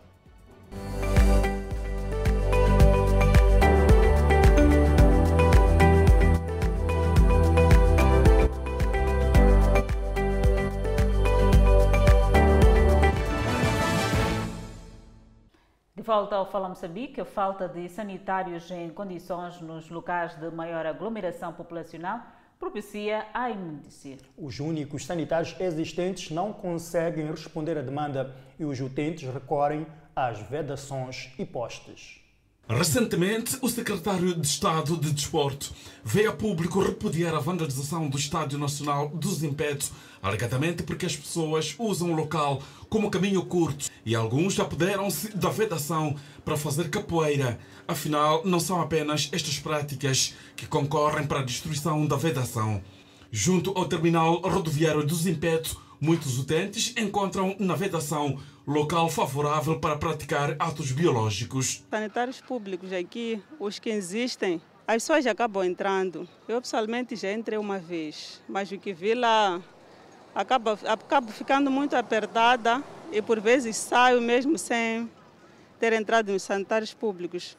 Volta ao Fala Moçambique, a falta de sanitários em condições nos locais de maior aglomeração populacional propicia a imundície. Os únicos sanitários existentes não conseguem responder à demanda e os utentes recorrem às vedações e postes. Recentemente, o secretário de Estado de Desporto veio a público repudiar a vandalização do Estádio Nacional dos Impetos, alegadamente porque as pessoas usam o local como caminho curto e alguns apoderam-se da vedação para fazer capoeira. Afinal, não são apenas estas práticas que concorrem para a destruição da vedação. Junto ao terminal rodoviário dos Impetos, muitos utentes encontram na vedação local favorável para praticar atos biológicos. Sanitários públicos aqui, os que existem, as pessoas acabam entrando. Eu pessoalmente já entrei uma vez, mas o que vi lá acaba, acaba ficando muito apertada e por vezes saio mesmo sem ter entrado nos sanitários públicos.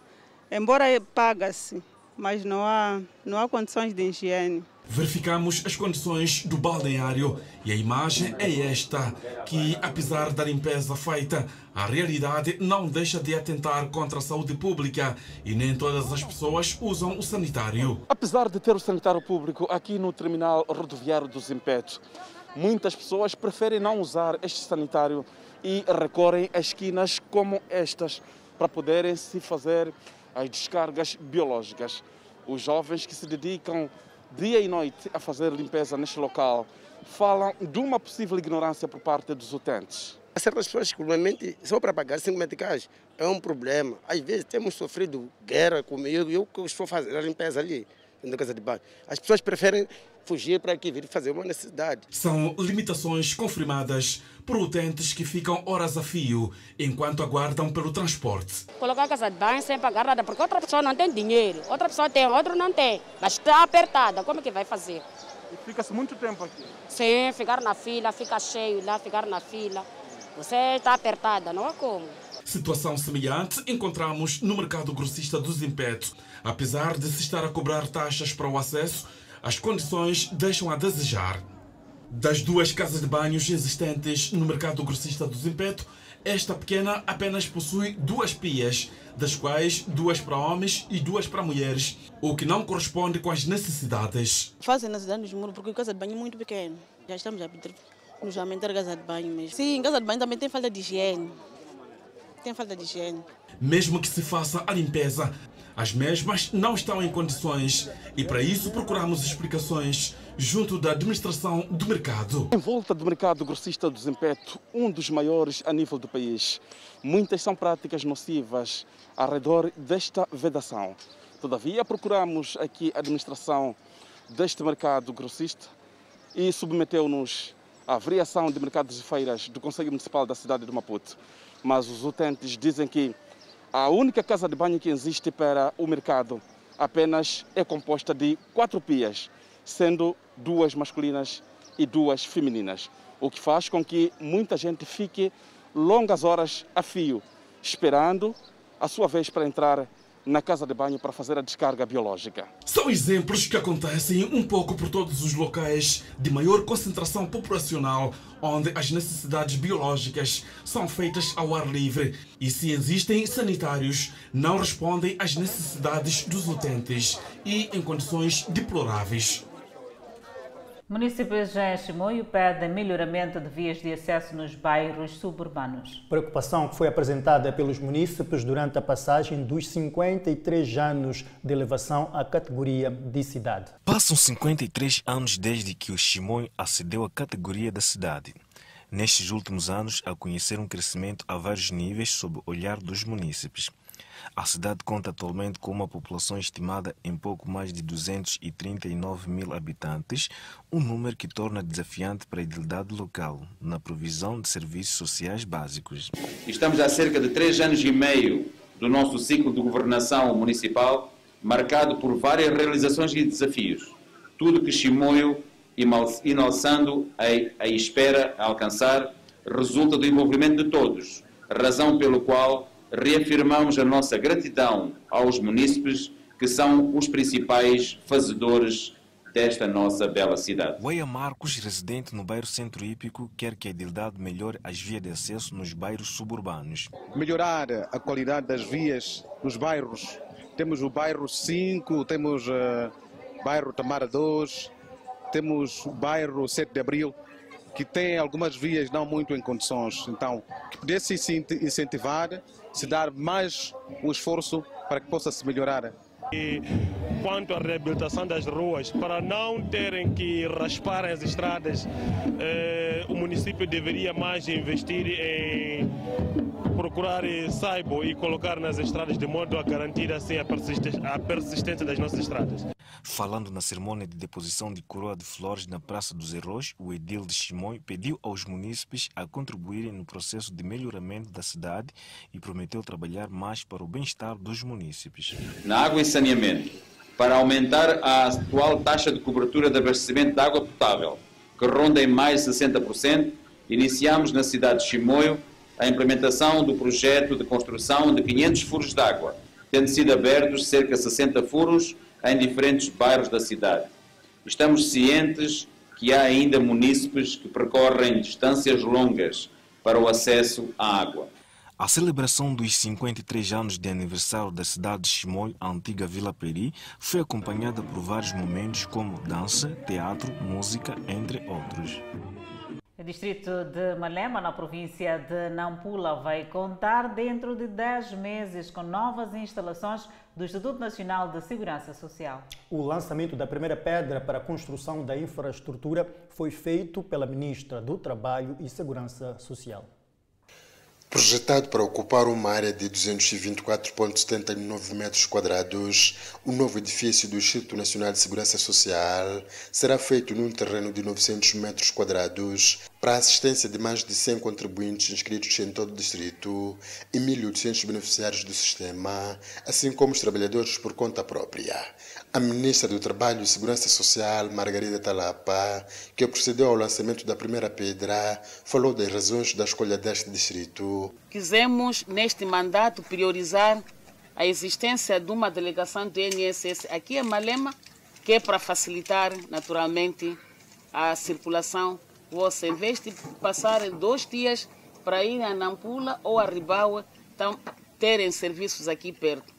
Embora paga-se, mas não há, não há condições de higiene. Verificamos as condições do balneário e a imagem é esta, que apesar da limpeza feita, a realidade não deixa de atentar contra a saúde pública e nem todas as pessoas usam o sanitário. Apesar de ter o sanitário público aqui no terminal rodoviário dos Impetos, muitas pessoas preferem não usar este sanitário e recorrem a esquinas como estas para poderem se fazer as descargas biológicas. Os jovens que se dedicam dia e noite a fazer limpeza neste local falam de uma possível ignorância por parte dos utentes. Há certas pessoas que, normalmente, só para pagar 5 meticais é um problema. Às vezes temos sofrido guerra comigo, eu que estou fazendo a limpeza ali, na casa de banho. As pessoas preferem fugir para aqui vir fazer uma necessidade. São limitações confirmadas por utentes que ficam horas a fio enquanto aguardam pelo transporte. Colocar a casa de banho sem pagar nada, porque outra pessoa não tem dinheiro, outra pessoa tem, outro não tem, mas está apertada, como é que vai fazer? E fica-se muito tempo aqui? Sim, ficar na fila, fica cheio lá, ficar na fila. Você está apertada, não há como. Situação semelhante encontramos no mercado grossista dos Impetos. Apesar de se estar a cobrar taxas para o acesso, as condições deixam a desejar. Das duas casas de banhos existentes no mercado grossista do Zimpeto, esta pequena apenas possui duas pias, das quais duas para homens e duas para mulheres, o que não corresponde com as necessidades. Fazem necessidade nos muros porque a casa de banho é muito pequena. Já estamos a pedir nos aumentar a casa de banho mesmo. Sim, casa de banho também tem falta de higiene. Tem falta de higiene. Mesmo que se faça a limpeza, as mesmas não estão em condições e para isso procuramos explicações junto da administração do mercado. Em volta do mercado grossista do Zempeto, um dos maiores a nível do país, muitas são práticas nocivas ao redor desta vedação. Todavia, procuramos aqui a administração deste mercado grossista e submeteu-nos à variação de mercados e feiras do Conselho Municipal da cidade de Maputo. Mas os utentes dizem que a única casa de banho que existe para o mercado apenas é composta de quatro pias, sendo duas masculinas e duas femininas, o que faz com que muita gente fique longas horas a fio, esperando a sua vez para entrar na casa de banho para fazer a descarga biológica. São exemplos que acontecem um pouco por todos os locais de maior concentração populacional, onde as necessidades biológicas são feitas ao ar livre e, se existem sanitários, não respondem às necessidades dos utentes e em condições deploráveis. O município de Chimoio pede melhoramento de vias de acesso nos bairros suburbanos. Preocupação que foi apresentada pelos munícipes durante a passagem dos 53 anos de elevação à categoria de cidade. Passam 53 anos desde que o Chimoio acedeu à categoria da cidade. Nestes últimos anos, a conhecer um crescimento a vários níveis sob o olhar dos munícipes. A cidade conta atualmente com uma população estimada em pouco mais de 239 mil habitantes, um número que torna desafiante para a idilidade local na provisão de serviços sociais básicos. Estamos há cerca de três anos e meio do nosso ciclo de governação municipal, marcado por várias realizações e desafios. Tudo que Chimoio, inalçando a, a espera a alcançar, resulta do envolvimento de todos, razão pelo qual reafirmamos a nossa gratidão aos munícipes que são os principais fazedores desta nossa bela cidade. Weia Marcos, residente no bairro Centro Hípico, quer que a idilidade melhore as vias de acesso nos bairros suburbanos. Melhorar a qualidade das vias nos bairros. Temos o bairro 5, temos o uh, bairro Tamara 2, temos o bairro 7 de Abril, que tem algumas vias não muito em condições. Então, que pudesse incentivar se dar mais um esforço para que possa se melhorar. E quanto à reabilitação das ruas, para não terem que raspar as estradas, eh, o município deveria mais investir em procurar saibo e colocar nas estradas de modo a garantir assim a persistência, a persistência das nossas estradas. Falando na cerimônia de deposição de coroa de flores na Praça dos Heróis, o edil de Chimões pediu aos munícipes a contribuírem no processo de melhoramento da cidade e prometeu trabalhar mais para o bem-estar dos munícipes. Na água e saneamento, para aumentar a atual taxa de cobertura de abastecimento de água potável, que ronda em mais de 60%, iniciamos na cidade de Chimoio a implementação do projeto de construção de 500 furos de água, tendo sido abertos cerca de 60 furos em diferentes bairros da cidade. Estamos cientes que há ainda munícipes que percorrem distâncias longas para o acesso à água. A celebração dos 53 anos de aniversário da cidade de Chimoio, a antiga Vila Peri, foi acompanhada por vários momentos como dança, teatro, música, entre outros. O distrito de Malema, na província de Nampula, vai contar dentro de 10 meses com novas instalações do Instituto Nacional de Segurança Social. O lançamento da primeira pedra para a construção da infraestrutura foi feito pela ministra do Trabalho e Segurança Social. Projetado para ocupar uma área de 224,79 metros quadrados, o novo edifício do Instituto Nacional de Segurança Social será feito num terreno de 900 metros quadrados para a assistência de mais de 100 contribuintes inscritos em todo o distrito e 1.800 beneficiários do sistema, assim como os trabalhadores por conta própria. A ministra do Trabalho e Segurança Social, Margarida Talapa, que procedeu ao lançamento da primeira pedra, falou das razões da escolha deste distrito. Quisemos, neste mandato, priorizar a existência de uma delegação do INSS aqui em Malema, que é para facilitar, naturalmente, a circulação vossa. Em vez de passarem dois dias para ir a Nampula ou a Ribaua, então, terem serviços aqui perto.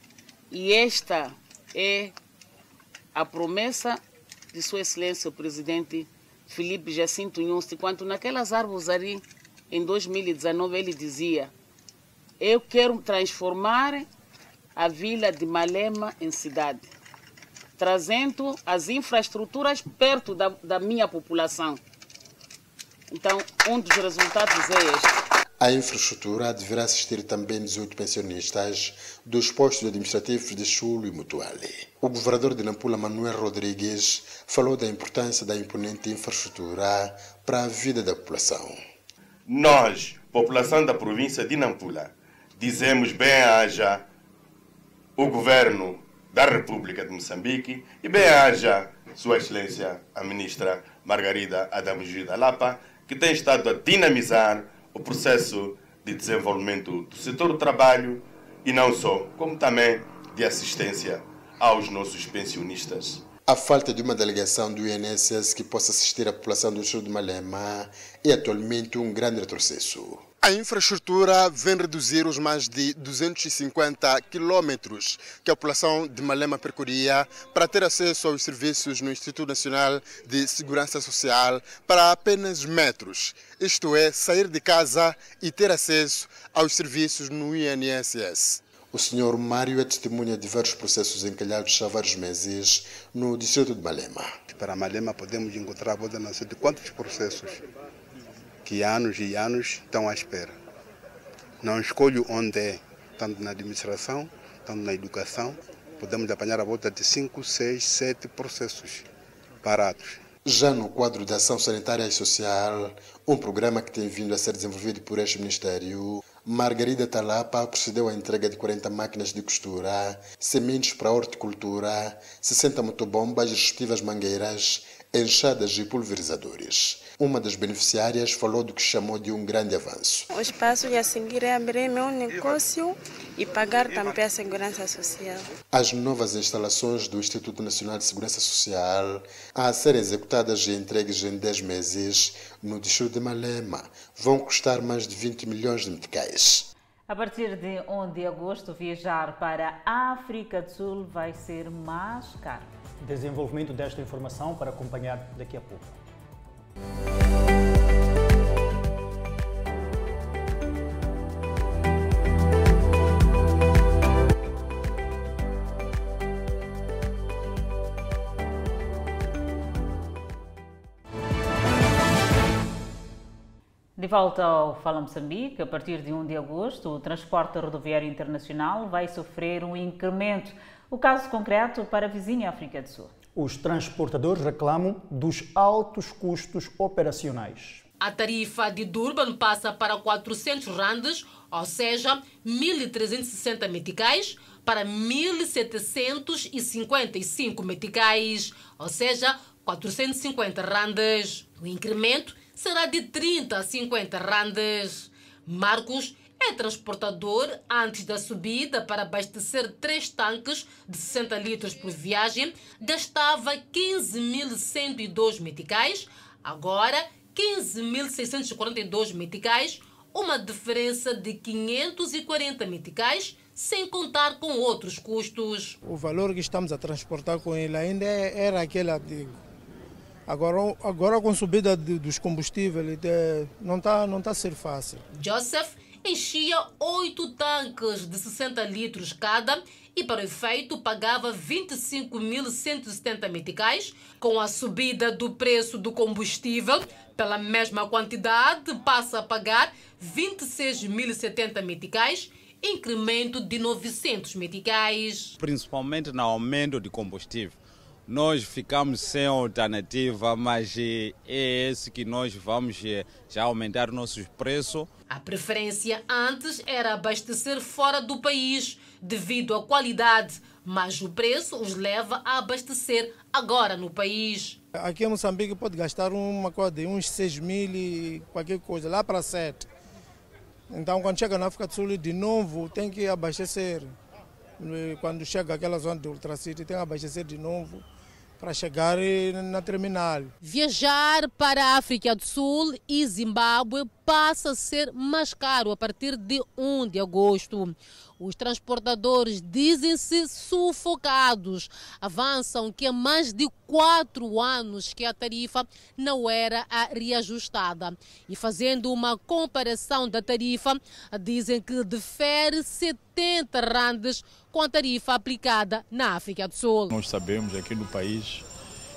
E esta é a promessa de Sua Excelência o Presidente Felipe Jacinto Nhusti, quando naquelas árvores ali, em 2019, ele dizia: Eu quero transformar a vila de Malema em cidade, trazendo as infraestruturas perto da, da minha população. Então, um dos resultados é este. A infraestrutura deverá assistir também 18 pensionistas dos postos administrativos de Chulo e Mutuale. O governador de Nampula, Manuel Rodrigues, falou da importância da imponente infraestrutura para a vida da população. Nós, população da província de Nampula, dizemos bem-haja o governo da República de Moçambique e bem-haja Sua Excelência, a ministra Margarida Adamo Lapa, que tem estado a dinamizar o processo de desenvolvimento do setor do trabalho e não só, como também de assistência aos nossos pensionistas. A falta de uma delegação do INSS que possa assistir a população do sul de Malema é atualmente um grande retrocesso. A infraestrutura vem reduzir os mais de 250 quilômetros que a população de Malema percorria para ter acesso aos serviços no Instituto Nacional de Segurança Social para apenas metros. Isto é, sair de casa e ter acesso aos serviços no INSS. O senhor Mário é testemunha de vários processos encalhados há vários meses no distrito de Malema. Para Malema podemos encontrar a volta de quantos processos que anos e anos estão à espera. Não escolho onde é, tanto na administração, tanto na educação, podemos apanhar a volta de 5, 6, 7 processos parados. Já no quadro da ação sanitária e social, um programa que tem vindo a ser desenvolvido por este Ministério, Margarida Talapa procedeu à entrega de 40 máquinas de costura, sementes para horticultura, 60 motobombas e respectivas mangueiras, enxadas e pulverizadores. Uma das beneficiárias falou do que chamou de um grande avanço. O espaço a seguir é abrir meu negócio e pagar também a segurança social. As novas instalações do Instituto Nacional de Segurança Social, a serem executadas e entregues em 10 meses no distrito de Malema, vão custar mais de 20 milhões de meticais. A partir de 1 de agosto, viajar para a África do Sul vai ser mais caro. Desenvolvimento desta informação para acompanhar daqui a pouco. De volta ao Fala Moçambique, a partir de 1 de agosto, o transporte rodoviário internacional vai sofrer um incremento. O caso concreto para a vizinha África do Sul. Os transportadores reclamam dos altos custos operacionais. A tarifa de Durban passa para 400 randes, ou seja, 1.360 meticais, para 1.755 meticais, ou seja, 450 randes. O incremento será de 30 a 50 randes. Marcos é transportador antes da subida para abastecer três tanques de 60 litros por viagem, gastava 15.102 meticais, agora 15.642 meticais, uma diferença de 540 meticais, sem contar com outros custos. O valor que estamos a transportar com ele ainda é, era aquele antigo. Agora, agora com a subida dos combustíveis não está não tá a ser fácil. Joseph enchia oito tanques de 60 litros cada e para efeito pagava 25.170 meticais. Com a subida do preço do combustível, pela mesma quantidade passa a pagar 26.070 meticais incremento de 900 meticais. Principalmente no aumento de combustível nós ficamos sem alternativa, mas é esse que nós vamos eh, já aumentar nossos preços. A preferência antes era abastecer fora do país devido à qualidade, mas o preço os leva a abastecer agora no país. Aqui em Moçambique pode gastar uma coisa de uns 6 mil e qualquer coisa, lá para 7. Então quando chega na África do Sul de novo tem que abastecer. Quando chega aquela zona de Ultracity tem que abastecer de novo para chegar na terminal. Viajar para a África do Sul e Zimbábue passa a ser mais caro a partir de 1 de agosto. Os transportadores dizem-se sufocados. Avançam que há mais de quatro anos que a tarifa não era reajustada. E fazendo uma comparação da tarifa, dizem que difere 70 randes com a tarifa aplicada na África do Sul. Nós sabemos aqui no país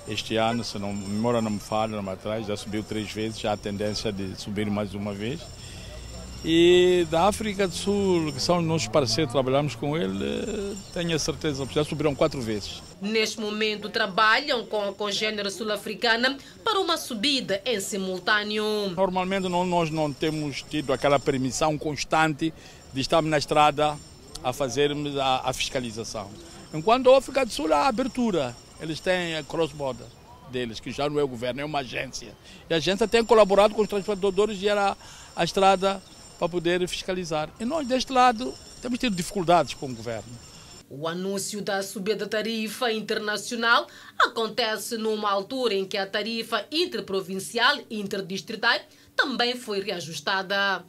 este ano, se não memória não me falha, não me atrás, já subiu três vezes, já há a tendência de subir mais uma vez. E da África do Sul, que são nossos parceiros, trabalhamos com ele, tenho a certeza que já subiram quatro vezes. Neste momento trabalham com a congênere sul-africana para uma subida em simultâneo. Normalmente nós não temos tido aquela permissão constante de estarmos na estrada a fazermos a, a fiscalização. Enquanto a África do Sul há abertura, eles têm a cross-border deles, que já não é o governo, é uma agência. E a agência tem colaborado com os transportadores e era a estrada para poder fiscalizar. E nós, deste lado, temos tido dificuldades com o governo. O anúncio da subida da tarifa internacional acontece numa altura em que a tarifa interprovincial e interdistrital também foi reajustada.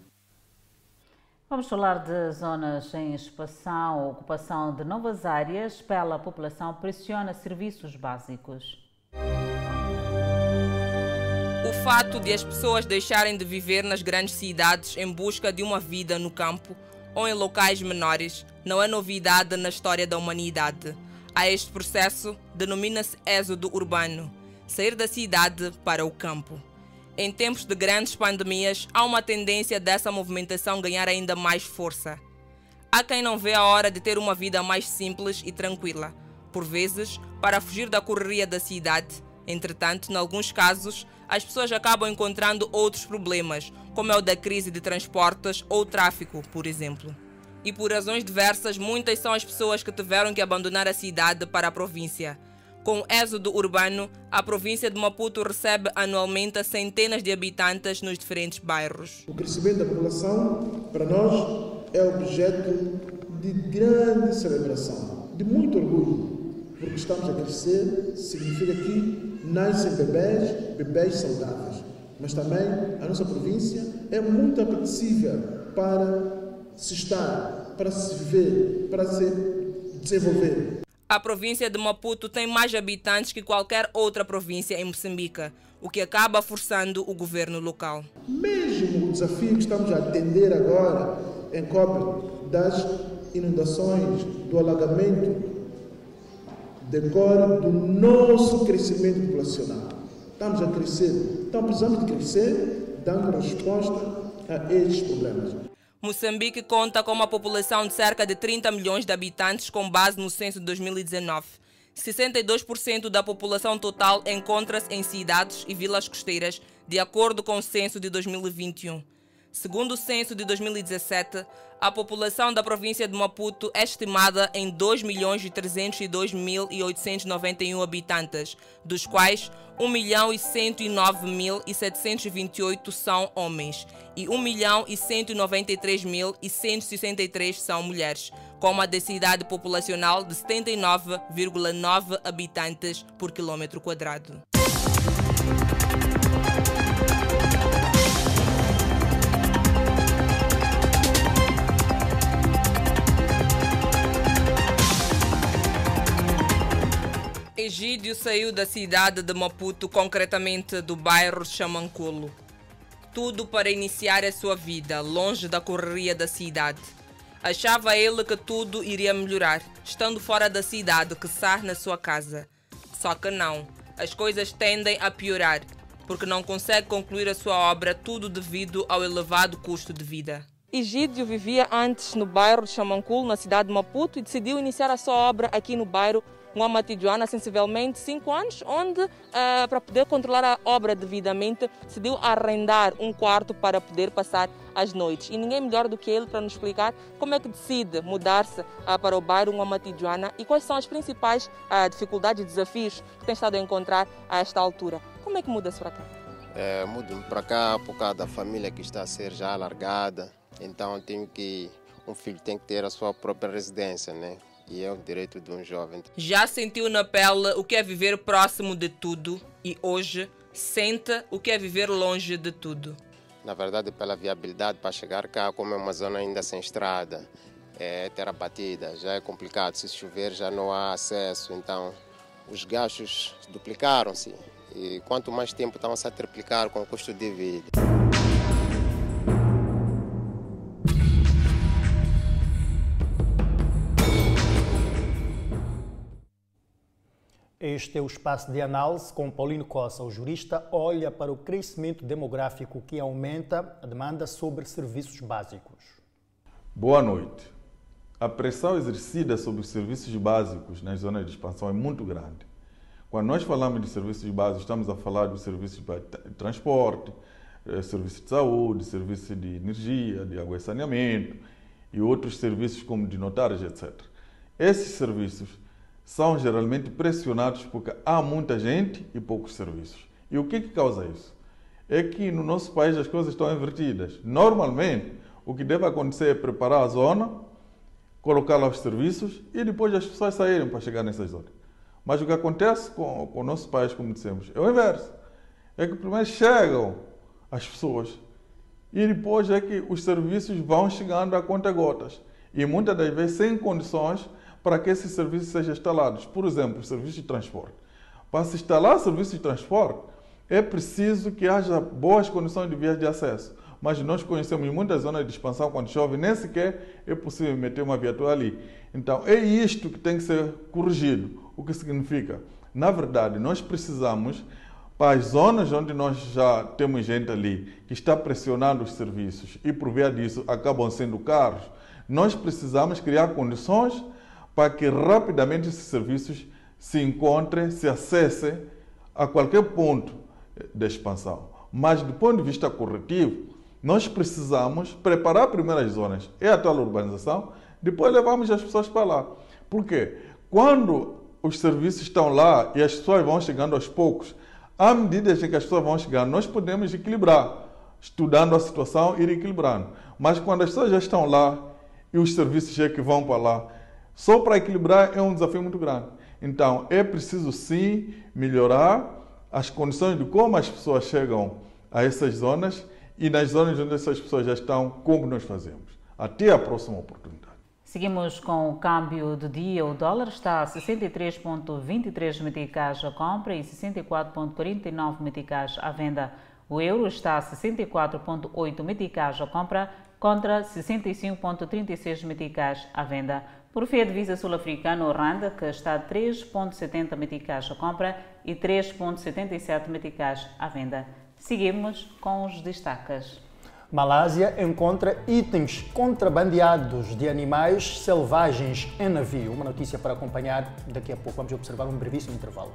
Vamos falar de zonas em expansão. A ocupação de novas áreas pela população pressiona serviços básicos. O fato de as pessoas deixarem de viver nas grandes cidades em busca de uma vida no campo ou em locais menores não é novidade na história da humanidade. A este processo denomina-se êxodo urbano sair da cidade para o campo. Em tempos de grandes pandemias, há uma tendência dessa movimentação ganhar ainda mais força. Há quem não vê a hora de ter uma vida mais simples e tranquila, por vezes, para fugir da correria da cidade. Entretanto, em alguns casos, as pessoas acabam encontrando outros problemas, como é o da crise de transportes ou tráfico, por exemplo. E por razões diversas, muitas são as pessoas que tiveram que abandonar a cidade para a província. Com o êxodo urbano, a província de Maputo recebe anualmente centenas de habitantes nos diferentes bairros. O crescimento da população, para nós, é objeto de grande celebração, de muito orgulho, porque estamos a crescer, significa que nascem bebés, bebés saudáveis. Mas também a nossa província é muito apetecível para se estar, para se viver, para se desenvolver. A província de Maputo tem mais habitantes que qualquer outra província em Moçambique, o que acaba forçando o governo local. Mesmo o desafio que estamos a atender agora em cobre das inundações, do alagamento, decorre do nosso crescimento populacional. Estamos a crescer, então precisamos de crescer dando resposta a estes problemas. Moçambique conta com uma população de cerca de 30 milhões de habitantes com base no censo de 2019. 62% da população total encontra-se em cidades e vilas costeiras, de acordo com o censo de 2021. Segundo o censo de 2017, a população da província de Maputo é estimada em 2.302.891 habitantes, dos quais 1.109.728 são homens e 1.193.163 são mulheres, com uma densidade populacional de 79,9 habitantes por quilômetro quadrado. Egídio saiu da cidade de Maputo, concretamente do bairro Chamanculo. Tudo para iniciar a sua vida, longe da correria da cidade. Achava ele que tudo iria melhorar, estando fora da cidade, que estar na sua casa. Só que não, as coisas tendem a piorar, porque não consegue concluir a sua obra, tudo devido ao elevado custo de vida. Egídio vivia antes no bairro de Chamanculo, na cidade de Maputo, e decidiu iniciar a sua obra aqui no bairro Ngoma Tijuana, sensivelmente 5 anos, onde, uh, para poder controlar a obra devidamente, decidiu arrendar um quarto para poder passar as noites. E ninguém melhor do que ele para nos explicar como é que decide mudar-se uh, para o bairro Ngoma Tijuana e quais são as principais uh, dificuldades e desafios que tem estado a encontrar a esta altura. Como é que muda-se para cá? É, mudo para cá por causa da família que está a ser já alargada. Então tenho que um filho tem que ter a sua própria residência, né? E é o direito de um jovem. Já sentiu na pele o que é viver próximo de tudo e hoje sente o que é viver longe de tudo. Na verdade, pela viabilidade para chegar cá, como é uma zona ainda sem estrada, é terra batida, já é complicado. Se chover, já não há acesso, então os gastos duplicaram-se. E quanto mais tempo estão-se a triplicar com o custo de vida. Este é o espaço de análise com Paulino Costa. O jurista olha para o crescimento demográfico que aumenta a demanda sobre serviços básicos. Boa noite. A pressão exercida sobre os serviços básicos nas zonas de expansão é muito grande. Quando nós falamos de serviços básicos, estamos a falar dos serviços de transporte, eh, serviços de saúde, serviços de energia, de água e saneamento e outros serviços como de notários, etc. Esses serviços são geralmente pressionados porque há muita gente e poucos serviços. E o que, que causa isso? É que no nosso país as coisas estão invertidas. Normalmente, o que deve acontecer é preparar a zona, colocar lá os serviços e depois as pessoas saírem para chegar nessas zonas. Mas o que acontece com, com o nosso país, como dissemos, é o inverso. É que primeiro chegam as pessoas e depois é que os serviços vão chegando a conta gotas. E muitas das vezes sem condições para que esses serviços sejam instalados. Por exemplo, o serviço de transporte. Para se instalar serviço de transporte, é preciso que haja boas condições de vias de acesso. Mas nós conhecemos muitas zonas de expansão, quando chove, nem sequer é possível meter uma viatura ali. Então, é isto que tem que ser corrigido. O que significa? Na verdade, nós precisamos, para as zonas onde nós já temos gente ali, que está pressionando os serviços e por via disso acabam sendo caros, nós precisamos criar condições para que rapidamente esses serviços se encontrem, se acessem a qualquer ponto da expansão. Mas do ponto de vista corretivo, nós precisamos preparar primeiro as zonas e a tal urbanização, depois levamos as pessoas para lá. Por quê? Quando os serviços estão lá e as pessoas vão chegando aos poucos, à medida em que as pessoas vão chegando, nós podemos equilibrar, estudando a situação e equilibrando. Mas quando as pessoas já estão lá e os serviços já que vão para lá, só para equilibrar é um desafio muito grande. Então, é preciso sim melhorar as condições de como as pessoas chegam a essas zonas e nas zonas onde essas pessoas já estão, como nós fazemos. Até a próxima oportunidade. Seguimos com o câmbio do dia. O dólar está a 63,23 meticais à compra e 64,49 meticais à venda. O euro está a 64,8 meticais à compra contra 65,36 meticais à venda. Por fim, a divisa sul-africana, Randa, que está a 3,70 meticais à compra e 3,77 meticais à venda. Seguimos com os destaques. Malásia encontra itens contrabandeados de animais selvagens em navio. Uma notícia para acompanhar daqui a pouco. Vamos observar um brevíssimo intervalo.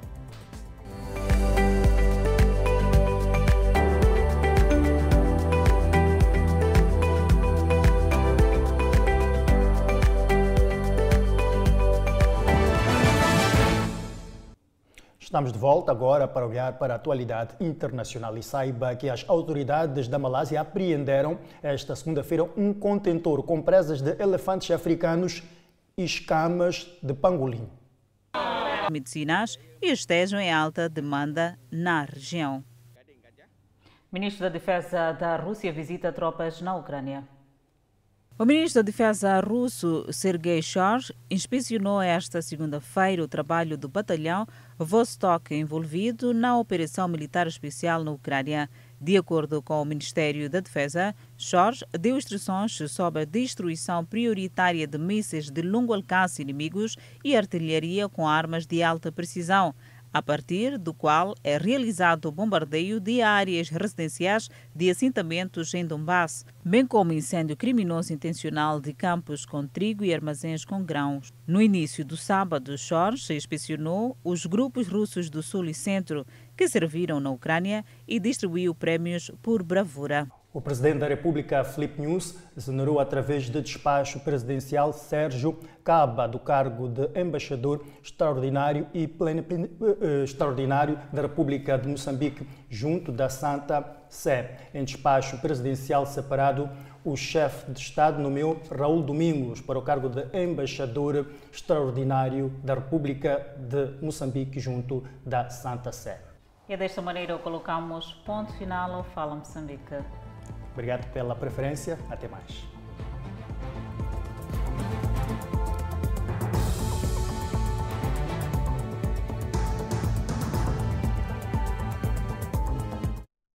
Estamos de volta agora para olhar para a atualidade internacional e saiba que as autoridades da Malásia apreenderam esta segunda-feira um contentor com presas de elefantes africanos e escamas de pangolim. Medicinas e estejam em alta demanda na região. Ministro da Defesa da Rússia visita tropas na Ucrânia. O ministro da Defesa russo Sergei Shoigu inspecionou esta segunda-feira o trabalho do batalhão Vostok envolvido na operação militar especial na Ucrânia. De acordo com o Ministério da Defesa, Shoigu deu instruções sobre a destruição prioritária de mísseis de longo alcance inimigos e artilharia com armas de alta precisão a partir do qual é realizado o bombardeio de áreas residenciais de assentamentos em Donbass, bem como incêndio criminoso intencional de campos com trigo e armazéns com grãos. No início do sábado, Shorsh inspecionou os grupos russos do Sul e Centro que serviram na Ucrânia e distribuiu prêmios por bravura. O presidente da República, Felipe News, exonerou através de despacho presidencial Sérgio Caba do cargo de embaixador extraordinário e eh, extraordinário da República de Moçambique junto da Santa Sé. Em despacho presidencial separado, o chefe de Estado nomeou Raul Domingos para o cargo de embaixador extraordinário da República de Moçambique junto da Santa Sé. E desta maneira colocamos ponto final ao Fala Moçambique. Obrigado pela preferência. Até mais.